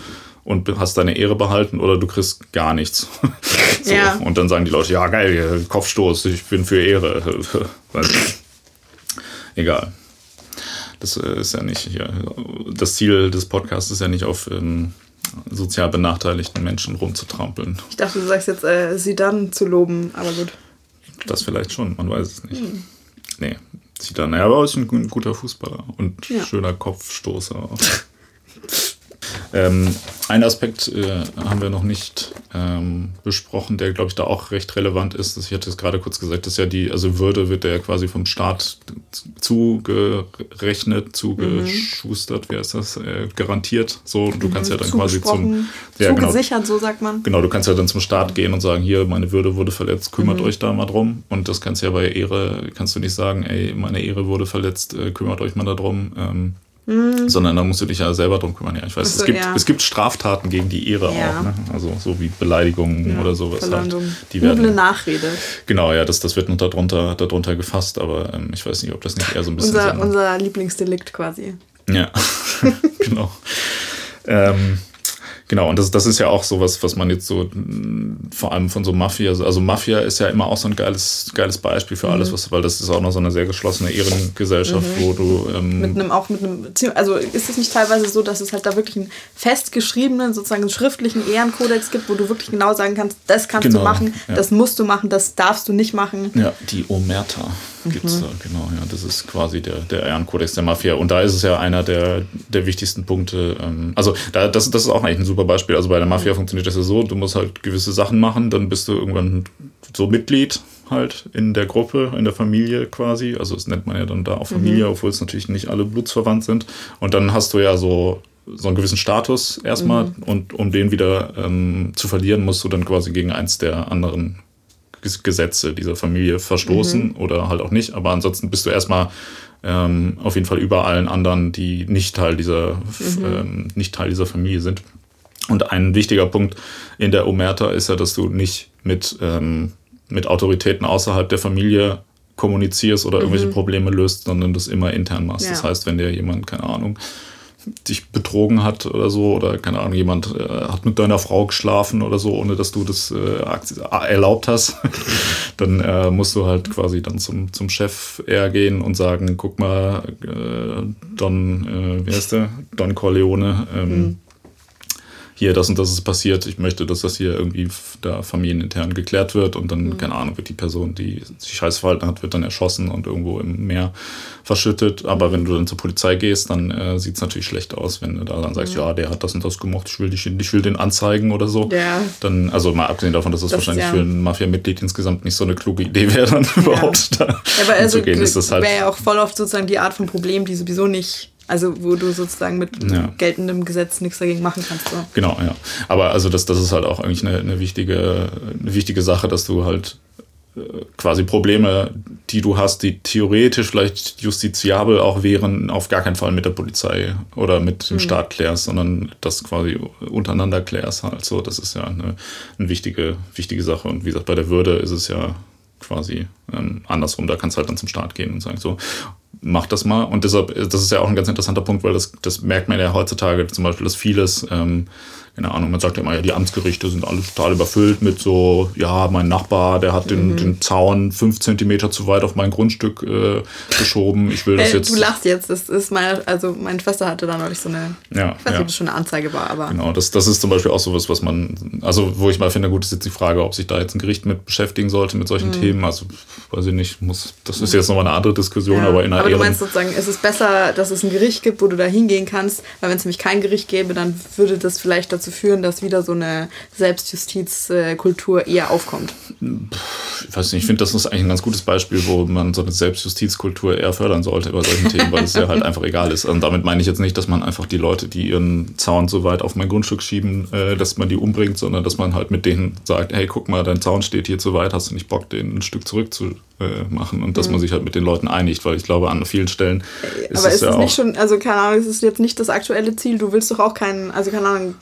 und hast deine Ehre behalten oder du kriegst gar nichts. so. ja. Und dann sagen die Leute, ja, geil, Kopfstoß, ich bin für Ehre. Egal. Das äh, ist ja nicht hier. Das Ziel des Podcasts ist ja nicht auf ähm, sozial benachteiligten Menschen rumzutrampeln. Ich dachte, du sagst jetzt, äh, sie dann zu loben, aber gut. Das vielleicht schon, man weiß es nicht. Hm. Nee, sie dann, ja, aber ist ein guter Fußballer und ja. schöner Kopfstoßer. Ähm, ein Aspekt äh, haben wir noch nicht ähm, besprochen, der, glaube ich, da auch recht relevant ist. Ich hatte es gerade kurz gesagt, dass ja die, also Würde wird ja quasi vom Staat zugerechnet, zugeschustert, mhm. wie heißt das, äh, garantiert. So, du kannst ja dann quasi zum. Ja, genau. zugesichert, genau, so sagt man. Genau, du kannst ja dann zum Staat gehen und sagen, hier, meine Würde wurde verletzt, kümmert mhm. euch da mal drum. Und das kannst ja bei Ehre, kannst du nicht sagen, ey, meine Ehre wurde verletzt, äh, kümmert euch mal darum. Ähm, Mhm. Sondern da musst du dich ja selber drum kümmern. Ja, ich weiß, so, es, gibt, ja. es gibt Straftaten gegen die Ehre ja. auch. Ne? Also so wie Beleidigungen ja, oder sowas. Halt. Die werden, Üble Nachrede. Genau, ja, das, das wird noch darunter, darunter gefasst, aber ähm, ich weiß nicht, ob das nicht eher so ein bisschen. unser, unser Lieblingsdelikt quasi. Ja, genau. ähm, Genau, und das, das ist ja auch sowas, was man jetzt so mm, vor allem von so Mafia, also Mafia ist ja immer auch so ein geiles, geiles Beispiel für mhm. alles, was, weil das ist auch noch so eine sehr geschlossene Ehrengesellschaft, mhm. wo du. Ähm, mit einem, auch mit einem, also ist es nicht teilweise so, dass es halt da wirklich einen festgeschriebenen, sozusagen schriftlichen Ehrenkodex gibt, wo du wirklich genau sagen kannst, das kannst genau, du machen, ja. das musst du machen, das darfst du nicht machen. Ja, die Omerta gibt es mhm. da, genau, ja. Das ist quasi der, der Ehrenkodex der Mafia. Und da ist es ja einer der, der wichtigsten Punkte. Ähm, also da, das, das ist auch eigentlich ein super Beispiel. Also bei der Mafia funktioniert das ja so, du musst halt gewisse Sachen machen, dann bist du irgendwann so Mitglied halt in der Gruppe, in der Familie quasi. Also das nennt man ja dann da auch Familie, mhm. obwohl es natürlich nicht alle blutsverwandt sind. Und dann hast du ja so so einen gewissen Status erstmal mhm. und um den wieder ähm, zu verlieren, musst du dann quasi gegen eins der anderen Gesetze dieser Familie verstoßen mhm. oder halt auch nicht. Aber ansonsten bist du erstmal ähm, auf jeden Fall über allen anderen, die nicht Teil dieser, mhm. ähm, nicht Teil dieser Familie sind. Und ein wichtiger Punkt in der Omerta ist ja, dass du nicht mit, ähm, mit Autoritäten außerhalb der Familie kommunizierst oder irgendwelche mhm. Probleme löst, sondern das immer intern machst. Ja. Das heißt, wenn dir jemand, keine Ahnung, dich betrogen hat oder so, oder keine Ahnung, jemand äh, hat mit deiner Frau geschlafen oder so, ohne dass du das äh, erlaubt hast, dann äh, musst du halt quasi dann zum, zum Chef eher gehen und sagen, guck mal, äh, Don, äh, wie heißt der? Don Corleone, ähm, mhm hier das und das ist passiert, ich möchte, dass das hier irgendwie da familienintern geklärt wird und dann, mhm. keine Ahnung, wird die Person, die sich scheiß verhalten hat, wird dann erschossen und irgendwo im Meer verschüttet. Aber wenn du dann zur Polizei gehst, dann äh, sieht es natürlich schlecht aus, wenn du da dann sagst, mhm. ja, der hat das und das gemacht, ich will, dich, ich will den anzeigen oder so. Ja. Dann, also mal abgesehen davon, dass das, das wahrscheinlich ja. für ein Mafia-Mitglied insgesamt nicht so eine kluge Idee wäre, dann ja. überhaupt da ja, aber also, Das halt wäre ja auch voll oft sozusagen die Art von Problem, die sowieso nicht also wo du sozusagen mit ja. geltendem Gesetz nichts dagegen machen kannst. So. Genau, ja. Aber also das, das ist halt auch eigentlich eine, eine, wichtige, eine wichtige Sache, dass du halt äh, quasi Probleme, die du hast, die theoretisch vielleicht justiziabel auch wären, auf gar keinen Fall mit der Polizei oder mit dem mhm. Staat klärst, sondern das quasi untereinander klärst halt so. Das ist ja eine, eine wichtige, wichtige Sache. Und wie gesagt, bei der Würde ist es ja quasi ähm, andersrum. Da kannst du halt dann zum Staat gehen und sagen so, mach das mal. Und deshalb, das ist ja auch ein ganz interessanter Punkt, weil das, das merkt man ja heutzutage zum Beispiel, dass vieles ähm, keine Ahnung, man sagt ja immer, ja, die Amtsgerichte sind alle total überfüllt mit so, ja, mein Nachbar, der hat den, mhm. den Zaun fünf Zentimeter zu weit auf mein Grundstück äh, geschoben. Ich will das jetzt. Du lachst jetzt, das ist meine, also meine Schwester hatte da neulich so eine, ja, ich weiß nicht, ob das schon eine Anzeige war, aber. Genau, das, das ist zum Beispiel auch sowas, was man, also wo ich mal finde, gut, ist jetzt die Frage, ob sich da jetzt ein Gericht mit beschäftigen sollte, mit solchen mhm. Themen. Also, weiß ich nicht, muss, das ist jetzt nochmal eine andere Diskussion, ja. aber in einer Aber du meinst sozusagen, es ist besser, dass es ein Gericht gibt, wo du da hingehen kannst, weil wenn es nämlich kein Gericht gäbe, dann würde das vielleicht dazu führen, dass wieder so eine Selbstjustizkultur eher aufkommt? Ich weiß nicht, ich finde, das ist eigentlich ein ganz gutes Beispiel, wo man so eine Selbstjustizkultur eher fördern sollte bei solchen Themen, weil es ja halt einfach egal ist. Und damit meine ich jetzt nicht, dass man einfach die Leute, die ihren Zaun so weit auf mein Grundstück schieben, äh, dass man die umbringt, sondern dass man halt mit denen sagt, hey, guck mal, dein Zaun steht hier zu weit, hast du nicht Bock, den ein Stück zurück zu äh, machen und dass mhm. man sich halt mit den Leuten einigt, weil ich glaube, an vielen Stellen ist Aber es ist ja es nicht schon, also keine Ahnung, es ist jetzt nicht das aktuelle Ziel, du willst doch auch keinen, also keine Ahnung,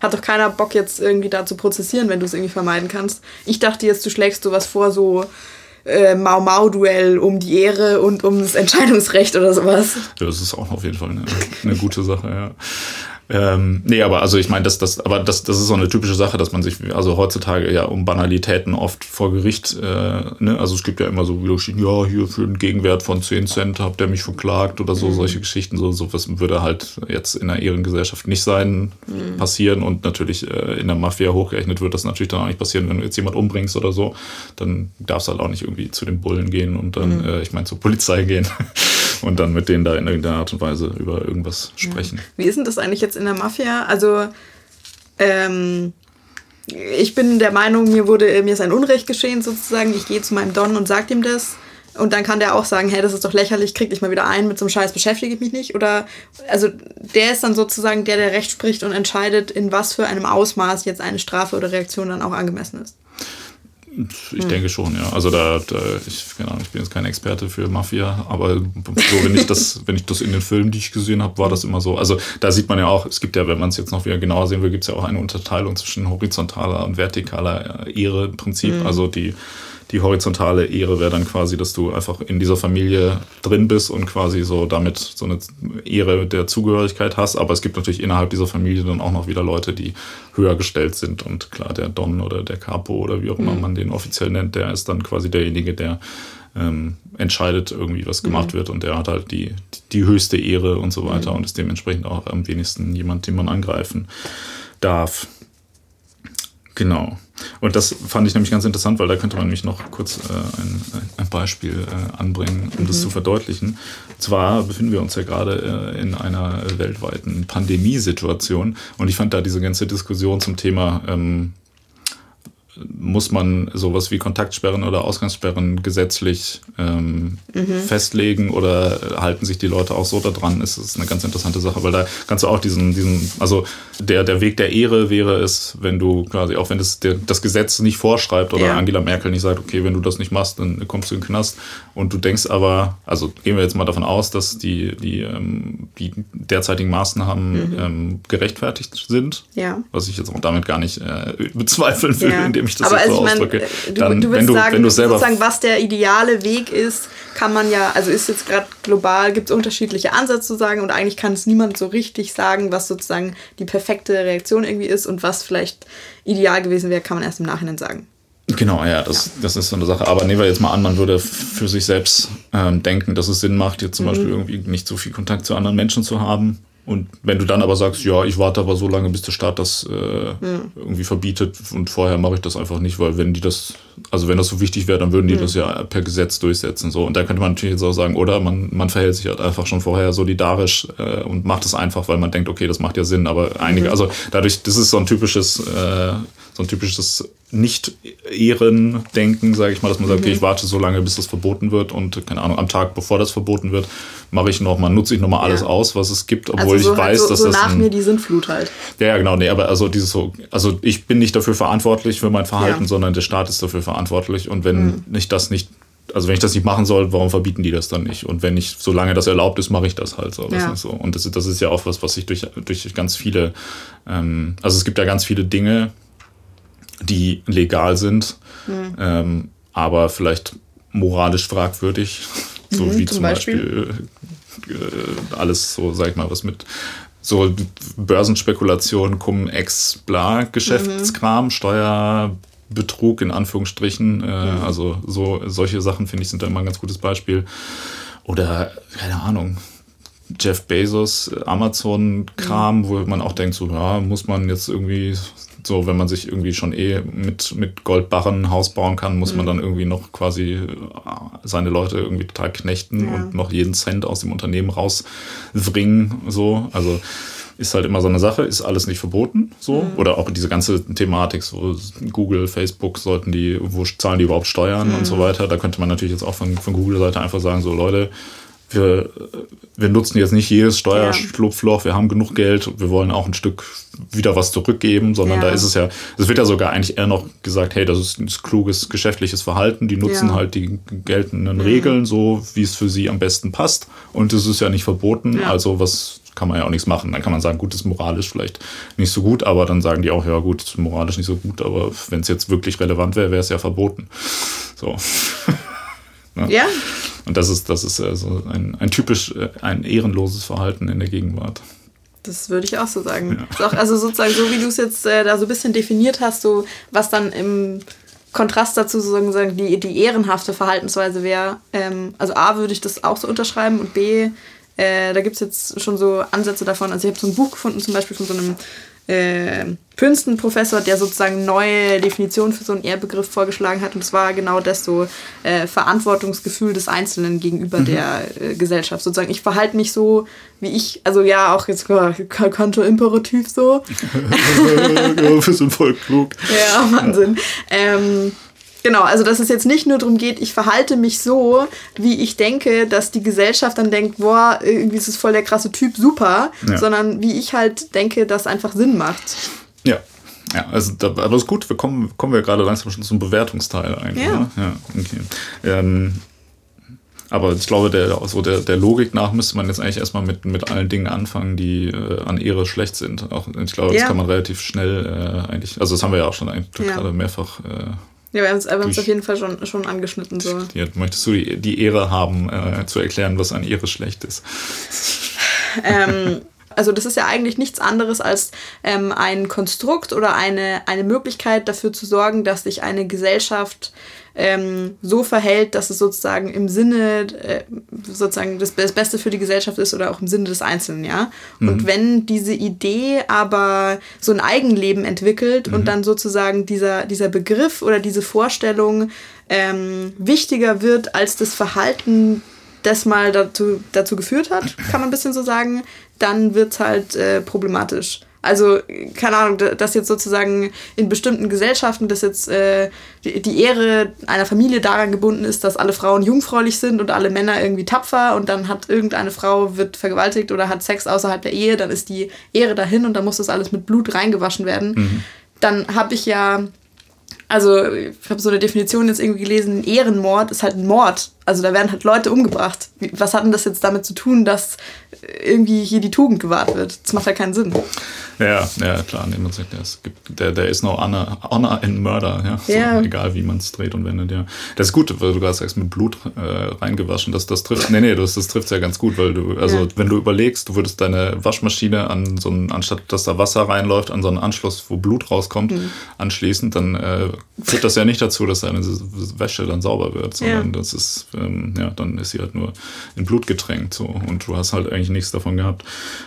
hat doch keiner Bock jetzt irgendwie da zu prozessieren, wenn du es irgendwie vermeiden kannst. Ich dachte jetzt, du schlägst sowas vor, so äh, Mau-Mau-Duell um die Ehre und um das Entscheidungsrecht oder sowas. Ja, das ist auch auf jeden Fall eine, eine gute Sache, ja. Ähm, nee, aber also ich meine, das, das, aber das, das ist so eine typische Sache, dass man sich, also heutzutage ja um Banalitäten oft vor Gericht, äh, ne, also es gibt ja immer so, wie du ja, hier für einen Gegenwert von 10 Cent habt ihr mich verklagt oder so, mhm. solche Geschichten, so, so was würde halt jetzt in einer Ehrengesellschaft nicht sein, mhm. passieren und natürlich äh, in der Mafia hochgerechnet wird das natürlich dann auch nicht passieren, wenn du jetzt jemand umbringst oder so, dann darfst du halt auch nicht irgendwie zu den Bullen gehen und dann, mhm. äh, ich meine, zur Polizei gehen und dann mit denen da in irgendeiner Art und Weise über irgendwas sprechen. Wie ist denn das eigentlich jetzt in der Mafia? Also, ähm, ich bin der Meinung, mir wurde, mir ist ein Unrecht geschehen sozusagen. Ich gehe zu meinem Don und sage ihm das. Und dann kann der auch sagen, hey, das ist doch lächerlich, krieg dich mal wieder ein, mit so einem Scheiß beschäftige ich mich nicht. Oder, also der ist dann sozusagen der, der Recht spricht und entscheidet, in was für einem Ausmaß jetzt eine Strafe oder Reaktion dann auch angemessen ist. Ich hm. denke schon, ja. Also da, da ich, genau, ich bin jetzt kein Experte für Mafia, aber so, wenn ich das, wenn ich das in den Filmen, die ich gesehen habe, war das immer so. Also da sieht man ja auch, es gibt ja, wenn man es jetzt noch wieder genauer sehen will, gibt es ja auch eine Unterteilung zwischen horizontaler und vertikaler Ehre im Prinzip. Mhm. Also die die horizontale Ehre wäre dann quasi, dass du einfach in dieser Familie drin bist und quasi so damit so eine Ehre der Zugehörigkeit hast. Aber es gibt natürlich innerhalb dieser Familie dann auch noch wieder Leute, die höher gestellt sind. Und klar, der Don oder der Capo oder wie auch immer mhm. man den offiziell nennt, der ist dann quasi derjenige, der ähm, entscheidet irgendwie, was gemacht mhm. wird. Und der hat halt die, die höchste Ehre und so weiter mhm. und ist dementsprechend auch am wenigsten jemand, den man angreifen darf. Genau. Und das fand ich nämlich ganz interessant, weil da könnte man nämlich noch kurz äh, ein, ein, Beispiel äh, anbringen, um mhm. das zu verdeutlichen. Und zwar befinden wir uns ja gerade äh, in einer weltweiten Pandemiesituation und ich fand da diese ganze Diskussion zum Thema ähm, muss man sowas wie Kontaktsperren oder Ausgangssperren gesetzlich ähm, mhm. festlegen oder halten sich die Leute auch so daran? Ist das eine ganz interessante Sache, weil da kannst du auch diesen, diesen, also der, der Weg der Ehre wäre es, wenn du quasi, auch wenn das, der, das Gesetz nicht vorschreibt oder ja. Angela Merkel nicht sagt, okay, wenn du das nicht machst, dann kommst du in den Knast und du denkst aber, also gehen wir jetzt mal davon aus, dass die, die, ähm, die derzeitigen Maßnahmen mhm. ähm, gerechtfertigt sind, ja. was ich jetzt auch damit gar nicht äh, bezweifeln will, ja. indem ich das Aber jetzt also so ich ausdrücke. Mein, dann, du, du wenn du, sagen, wenn du selber sozusagen, was der ideale Weg ist, kann man ja, also ist jetzt gerade global, gibt es unterschiedliche Ansätze zu sagen und eigentlich kann es niemand so richtig sagen, was sozusagen die perfekte Reaktion irgendwie ist und was vielleicht ideal gewesen wäre, kann man erst im Nachhinein sagen. Genau, ja, das, ja. das ist so eine Sache. Aber nehmen wir jetzt mal an, man würde für sich selbst ähm, denken, dass es Sinn macht, jetzt zum mhm. Beispiel irgendwie nicht so viel Kontakt zu anderen Menschen zu haben und wenn du dann aber sagst, ja, ich warte aber so lange, bis der Staat das äh, ja. irgendwie verbietet und vorher mache ich das einfach nicht, weil wenn die das, also wenn das so wichtig wäre, dann würden die ja. das ja per Gesetz durchsetzen. So. Und da könnte man natürlich jetzt auch sagen, oder man, man verhält sich halt einfach schon vorher solidarisch äh, und macht es einfach, weil man denkt, okay, das macht ja Sinn. Aber einige, mhm. also dadurch, das ist so ein typisches, äh, so ein typisches nicht-Ehren-Denken, sage ich mal, dass man sagt, mhm. okay, ich warte so lange, bis das verboten wird und keine Ahnung, am Tag, bevor das verboten wird, mache ich noch mal, nutze ich noch mal alles ja. aus, was es gibt, obwohl also so ich weiß, so, dass so das nach ein, mir die Sintflut halt. Ja, ja, genau, nee, aber also dieses so, also ich bin nicht dafür verantwortlich für mein Verhalten, ja. sondern der Staat ist dafür verantwortlich und wenn mhm. ich das nicht also wenn ich das nicht machen soll, warum verbieten die das dann nicht? Und wenn ich, solange das erlaubt ist, mache ich das halt so. Ja. so. Und das, das ist ja auch was, was sich durch, durch ganz viele, ähm, also es gibt ja ganz viele Dinge, die legal sind, mhm. ähm, aber vielleicht moralisch fragwürdig. So mhm, wie zum, zum Beispiel, Beispiel äh, alles so, sag ich mal, was mit so Börsenspekulation, Cum-Ex, bla, Geschäftskram, mhm. Steuerbetrug in Anführungsstrichen. Äh, mhm. Also so solche Sachen, finde ich, sind da immer ein ganz gutes Beispiel. Oder, keine Ahnung, Jeff Bezos, Amazon-Kram, mhm. wo man auch denkt, so, ja, muss man jetzt irgendwie so, wenn man sich irgendwie schon eh mit, mit Goldbarren ein Haus bauen kann, muss mhm. man dann irgendwie noch quasi äh, seine Leute irgendwie total knechten ja. und noch jeden Cent aus dem Unternehmen rausbringen. So, also ist halt immer so eine Sache, ist alles nicht verboten, so. Mhm. Oder auch diese ganze Thematik, so Google, Facebook, sollten die, wo zahlen die überhaupt Steuern mhm. und so weiter. Da könnte man natürlich jetzt auch von, von Google-Seite einfach sagen, so Leute, wir, wir nutzen jetzt nicht jedes Steuerschlupfloch, wir haben genug Geld, wir wollen auch ein Stück wieder was zurückgeben, sondern ja. da ist es ja, es wird ja sogar eigentlich eher noch gesagt, hey, das ist ein kluges geschäftliches Verhalten, die nutzen ja. halt die geltenden mhm. Regeln so, wie es für sie am besten passt und es ist ja nicht verboten, ja. also was kann man ja auch nichts machen. Dann kann man sagen, gut, das ist moralisch vielleicht nicht so gut, aber dann sagen die auch, ja gut, das ist moralisch nicht so gut, aber wenn es jetzt wirklich relevant wäre, wäre es ja verboten. So. Ne? Ja. Und das ist, das ist also ein, ein typisch äh, ein ehrenloses Verhalten in der Gegenwart. Das würde ich auch so sagen. Ja. Auch, also sozusagen so, wie du es jetzt äh, da so ein bisschen definiert hast, so was dann im Kontrast dazu sozusagen die, die ehrenhafte Verhaltensweise wäre. Ähm, also A würde ich das auch so unterschreiben und B, äh, da gibt es jetzt schon so Ansätze davon. Also ich habe so ein Buch gefunden, zum Beispiel von so einem äh, Princeton-Professor, der sozusagen neue Definitionen für so einen Ehrbegriff vorgeschlagen hat. Und es war genau das so äh, Verantwortungsgefühl des Einzelnen gegenüber mhm. der äh, Gesellschaft. Sozusagen, ich verhalte mich so, wie ich, also ja, auch jetzt Kontoimperativ so. ja, wir sind voll klug. Ja, Wahnsinn. Ja. Ähm, Genau, also dass es jetzt nicht nur darum geht, ich verhalte mich so, wie ich denke, dass die Gesellschaft dann denkt, boah, irgendwie ist es voll der krasse Typ, super, ja. sondern wie ich halt denke, dass einfach Sinn macht. Ja. Ja, also da, aber ist gut, wir kommen, kommen wir gerade langsam schon zum Bewertungsteil eigentlich. Ja. Ne? ja okay. Ähm, aber ich glaube, der, also der, der Logik nach müsste man jetzt eigentlich erstmal mit, mit allen Dingen anfangen, die äh, an Ehre schlecht sind. Auch, ich glaube, ja. das kann man relativ schnell äh, eigentlich, also das haben wir ja auch schon eigentlich ja. gerade mehrfach äh, ja, wir haben es, wir auf jeden Fall schon, schon angeschnitten. So. Möchtest du die, die Ehre haben, äh, zu erklären, was an Ehre schlecht ist? ähm, also das ist ja eigentlich nichts anderes als ähm, ein Konstrukt oder eine, eine Möglichkeit dafür zu sorgen, dass sich eine Gesellschaft ähm, so verhält, dass es sozusagen im Sinne, äh, sozusagen das, das, Beste für die Gesellschaft ist oder auch im Sinne des Einzelnen, ja. Mhm. Und wenn diese Idee aber so ein Eigenleben entwickelt mhm. und dann sozusagen dieser, dieser Begriff oder diese Vorstellung ähm, wichtiger wird als das Verhalten, das mal dazu, dazu geführt hat, kann man ein bisschen so sagen, dann wird es halt äh, problematisch. Also, keine Ahnung, dass jetzt sozusagen in bestimmten Gesellschaften, dass jetzt äh, die, Ehre einer Familie daran gebunden ist, dass alle Frauen jungfräulich sind und alle Männer irgendwie tapfer und dann hat irgendeine Frau, wird vergewaltigt oder hat Sex außerhalb der Ehe, dann ist die Ehre dahin und dann muss das alles mit Blut reingewaschen werden. Mhm. Dann habe ich ja also ich habe so eine Definition jetzt irgendwie gelesen, Ehrenmord ist halt ein Mord. Also da werden halt Leute umgebracht. was hat denn das jetzt damit zu tun, dass irgendwie hier die Tugend gewahrt wird? Das macht ja keinen Sinn. Ja, ja, klar. Nee, man sagt, ja, es gibt, there, there is no honor, honor in murder. Ja, so. Egal, wie man es dreht und wendet, ja. Das ist gut, weil du gerade sagst, mit Blut äh, reingewaschen, das, das trifft, nee, nee, das, das trifft ja ganz gut, weil du, also ja. wenn du überlegst, du würdest deine Waschmaschine an so einen, anstatt dass da Wasser reinläuft, an so einen Anschluss, wo Blut rauskommt, mhm. anschließen, dann äh, führt das ja nicht dazu, dass deine Wäsche dann sauber wird, sondern ja. das ist, ähm, ja, dann ist sie halt nur in Blut getränkt, so, und du hast halt eigentlich nichts davon gehabt.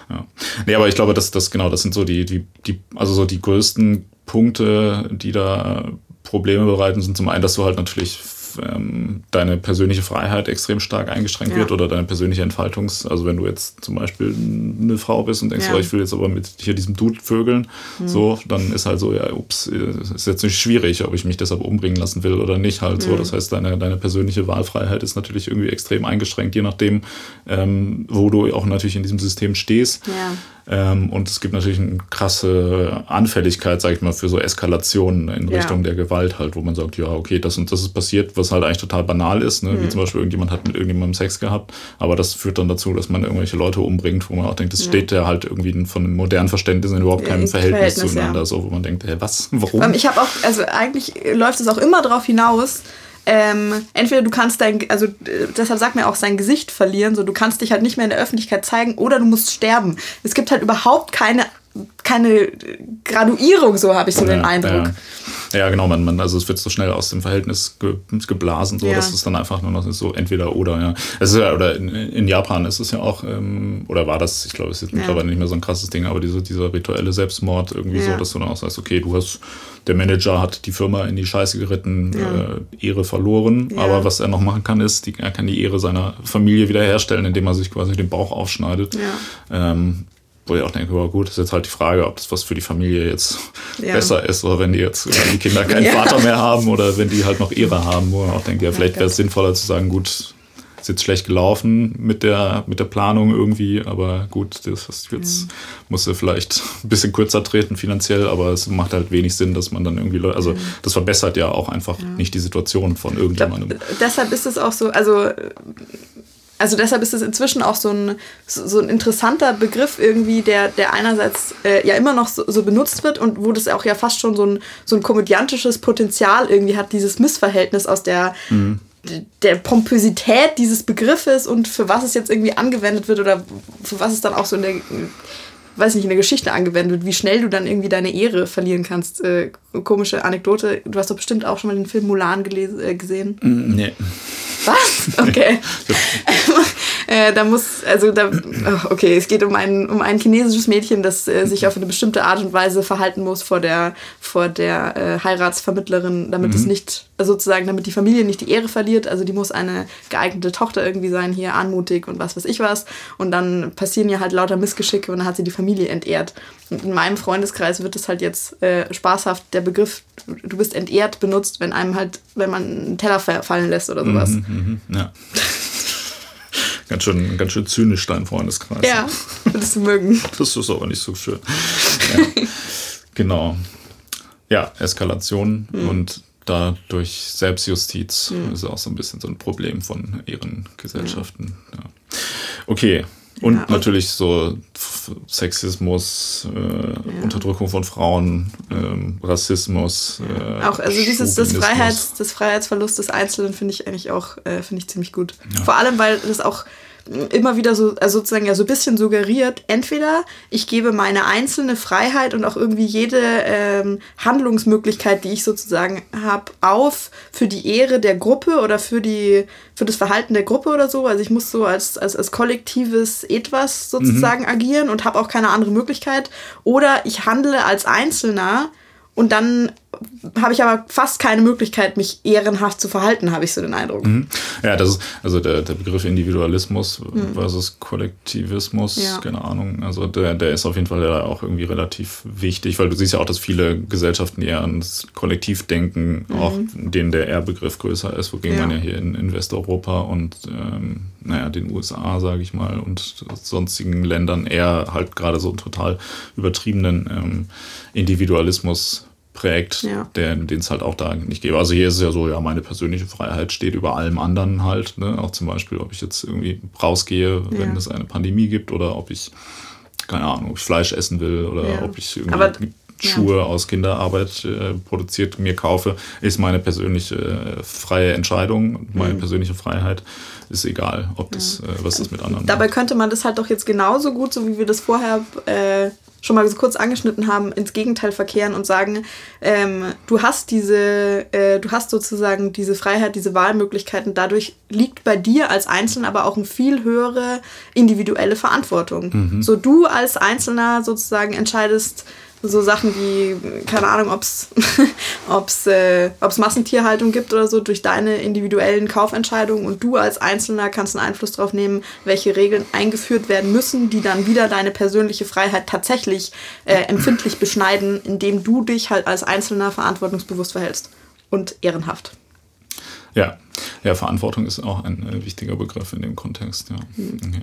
Ja. Nee, aber ich glaube, dass das, genau, das sind so die, die, die, also so die größten Punkte, die da Probleme bereiten, sind zum einen, dass du halt natürlich ähm, deine persönliche Freiheit extrem stark eingeschränkt ja. wird oder deine persönliche Entfaltungs-, also wenn du jetzt zum Beispiel eine Frau bist und denkst, ja. oh, ich will jetzt aber mit hier diesem Dude vögeln, mhm. so, dann ist halt so, ja, ups, ist jetzt nicht schwierig, ob ich mich deshalb umbringen lassen will oder nicht, halt mhm. so. Das heißt, deine, deine persönliche Wahlfreiheit ist natürlich irgendwie extrem eingeschränkt, je nachdem, ähm, wo du auch natürlich in diesem System stehst. Ja. Ähm, und es gibt natürlich eine krasse Anfälligkeit, sag ich mal, für so Eskalationen in ja. Richtung der Gewalt halt, wo man sagt, ja, okay, das und das ist passiert, was halt eigentlich total banal ist, ne? Mhm. wie zum Beispiel irgendjemand hat mit irgendjemandem Sex gehabt, aber das führt dann dazu, dass man irgendwelche Leute umbringt, wo man auch denkt, das ja. steht ja halt irgendwie von einem modernen Verständnis in überhaupt keinem Verhältnis, Verhältnis, zueinander, ja. so, wo man denkt, hey, was, warum? Ich habe auch, also eigentlich läuft es auch immer darauf hinaus, ähm, entweder du kannst dein, also deshalb sagt mir auch sein Gesicht verlieren, so du kannst dich halt nicht mehr in der Öffentlichkeit zeigen oder du musst sterben. Es gibt halt überhaupt keine keine Graduierung, so habe ich so ja, den Eindruck. Ja. ja, genau, man, man, also es wird so schnell aus dem Verhältnis ge, geblasen, so, ja. dass es dann einfach nur noch so entweder oder, ja. Es ist ja oder in, in Japan ist es ja auch, ähm, oder war das, ich glaube, es ist ja. mittlerweile nicht mehr so ein krasses Ding, aber diese, dieser rituelle Selbstmord irgendwie so, dass du dann auch sagst, okay, du hast, der Manager hat die Firma in die Scheiße geritten, äh, Ehre verloren, aber was er noch machen kann, ist, die, er kann die Ehre seiner Familie wiederherstellen, indem er sich quasi den Bauch aufschneidet. Ähm, wo ich auch denke, oh gut, ist jetzt halt die Frage, ob das was für die Familie jetzt ja. besser ist oder wenn die jetzt wenn die Kinder keinen ja. Vater mehr haben oder wenn die halt noch ihre haben, wo man auch denkt, ja, vielleicht wäre es sinnvoller zu sagen, gut, ist jetzt schlecht gelaufen mit der, mit der Planung irgendwie, aber gut, das ist jetzt ja. musste vielleicht ein bisschen kürzer treten finanziell, aber es macht halt wenig Sinn, dass man dann irgendwie, also das verbessert ja auch einfach nicht die Situation von irgendjemandem. Glaub, deshalb ist es auch so, also also deshalb ist es inzwischen auch so ein, so ein interessanter Begriff irgendwie, der, der einerseits äh, ja immer noch so, so, benutzt wird und wo das auch ja fast schon so ein, so ein komödiantisches Potenzial irgendwie hat, dieses Missverhältnis aus der, mhm. der Pompösität dieses Begriffes und für was es jetzt irgendwie angewendet wird oder für was es dann auch so in der weiß nicht, in der Geschichte angewendet wie schnell du dann irgendwie deine Ehre verlieren kannst. Äh, komische Anekdote. Du hast doch bestimmt auch schon mal den Film Mulan gelesen, äh, gesehen. Mm, nee. Was? Okay. äh, da muss, also da, okay, es geht um ein, um ein chinesisches Mädchen, das äh, sich auf eine bestimmte Art und Weise verhalten muss vor der, vor der äh, Heiratsvermittlerin, damit mhm. es nicht, also sozusagen, damit die Familie nicht die Ehre verliert. Also die muss eine geeignete Tochter irgendwie sein, hier anmutig und was weiß ich was. Und dann passieren ja halt lauter Missgeschicke und dann hat sie die Familie entehrt. Und in meinem Freundeskreis wird es halt jetzt äh, spaßhaft der Begriff, du bist entehrt, benutzt, wenn einem halt, wenn man einen Teller fallen lässt oder sowas. Mhm, mhm, ja. Ganz, schön, ganz schön zynisch dein Freundeskreis. Ja, würdest du mögen. Das ist aber nicht so schön. Ja. genau. Ja, Eskalation mhm. und dadurch Selbstjustiz mhm. ist auch so ein bisschen so ein Problem von ihren Gesellschaften. Ja. Okay, und ja, natürlich so Sexismus, äh, ja. Unterdrückung von Frauen, ähm, Rassismus. Äh, auch also dieses das Freiheits, das Freiheitsverlust des Einzelnen finde ich eigentlich auch äh, finde ich ziemlich gut. Ja. Vor allem weil das auch immer wieder so, also sozusagen ja so ein bisschen suggeriert, entweder ich gebe meine einzelne Freiheit und auch irgendwie jede ähm, Handlungsmöglichkeit, die ich sozusagen habe, auf für die Ehre der Gruppe oder für die für das Verhalten der Gruppe oder so. Also ich muss so als, als, als kollektives Etwas sozusagen mhm. agieren und habe auch keine andere Möglichkeit. Oder ich handle als Einzelner und dann habe ich aber fast keine Möglichkeit, mich ehrenhaft zu verhalten, habe ich so den Eindruck. Mhm. Ja, das ist also der, der Begriff Individualismus mhm. versus Kollektivismus, ja. keine Ahnung. Also der, der ist auf jeden Fall ja auch irgendwie relativ wichtig, weil du siehst ja auch, dass viele Gesellschaften eher ans Kollektivdenken, mhm. auch denen der R-Begriff größer ist, wogegen ja. man ja hier in, in Westeuropa und ähm, naja, den USA, sage ich mal, und sonstigen Ländern eher halt gerade so einen total übertriebenen ähm, Individualismus prägt, ja. den es halt auch da nicht gäbe. Also hier ist es ja so, ja, meine persönliche Freiheit steht über allem anderen halt. Ne? Auch zum Beispiel, ob ich jetzt irgendwie rausgehe, wenn ja. es eine Pandemie gibt oder ob ich, keine Ahnung, ob ich Fleisch essen will oder ja. ob ich irgendwie Aber, Schuhe aus Kinderarbeit äh, produziert mir kaufe, ist meine persönliche äh, freie Entscheidung, meine mhm. persönliche Freiheit ist egal, ob das, äh, was das mit anderen Dabei macht. könnte man das halt doch jetzt genauso gut, so wie wir das vorher äh, schon mal so kurz angeschnitten haben, ins Gegenteil verkehren und sagen, ähm, du hast diese, äh, du hast sozusagen diese Freiheit, diese Wahlmöglichkeiten. Dadurch liegt bei dir als Einzelner aber auch eine viel höhere individuelle Verantwortung. Mhm. So du als Einzelner sozusagen entscheidest, so Sachen wie, keine Ahnung, ob es ob's, äh, ob's Massentierhaltung gibt oder so, durch deine individuellen Kaufentscheidungen und du als Einzelner kannst einen Einfluss darauf nehmen, welche Regeln eingeführt werden müssen, die dann wieder deine persönliche Freiheit tatsächlich äh, empfindlich beschneiden, indem du dich halt als Einzelner verantwortungsbewusst verhältst und ehrenhaft. Ja, ja, Verantwortung ist auch ein äh, wichtiger Begriff in dem Kontext. Ja. Mhm. ja.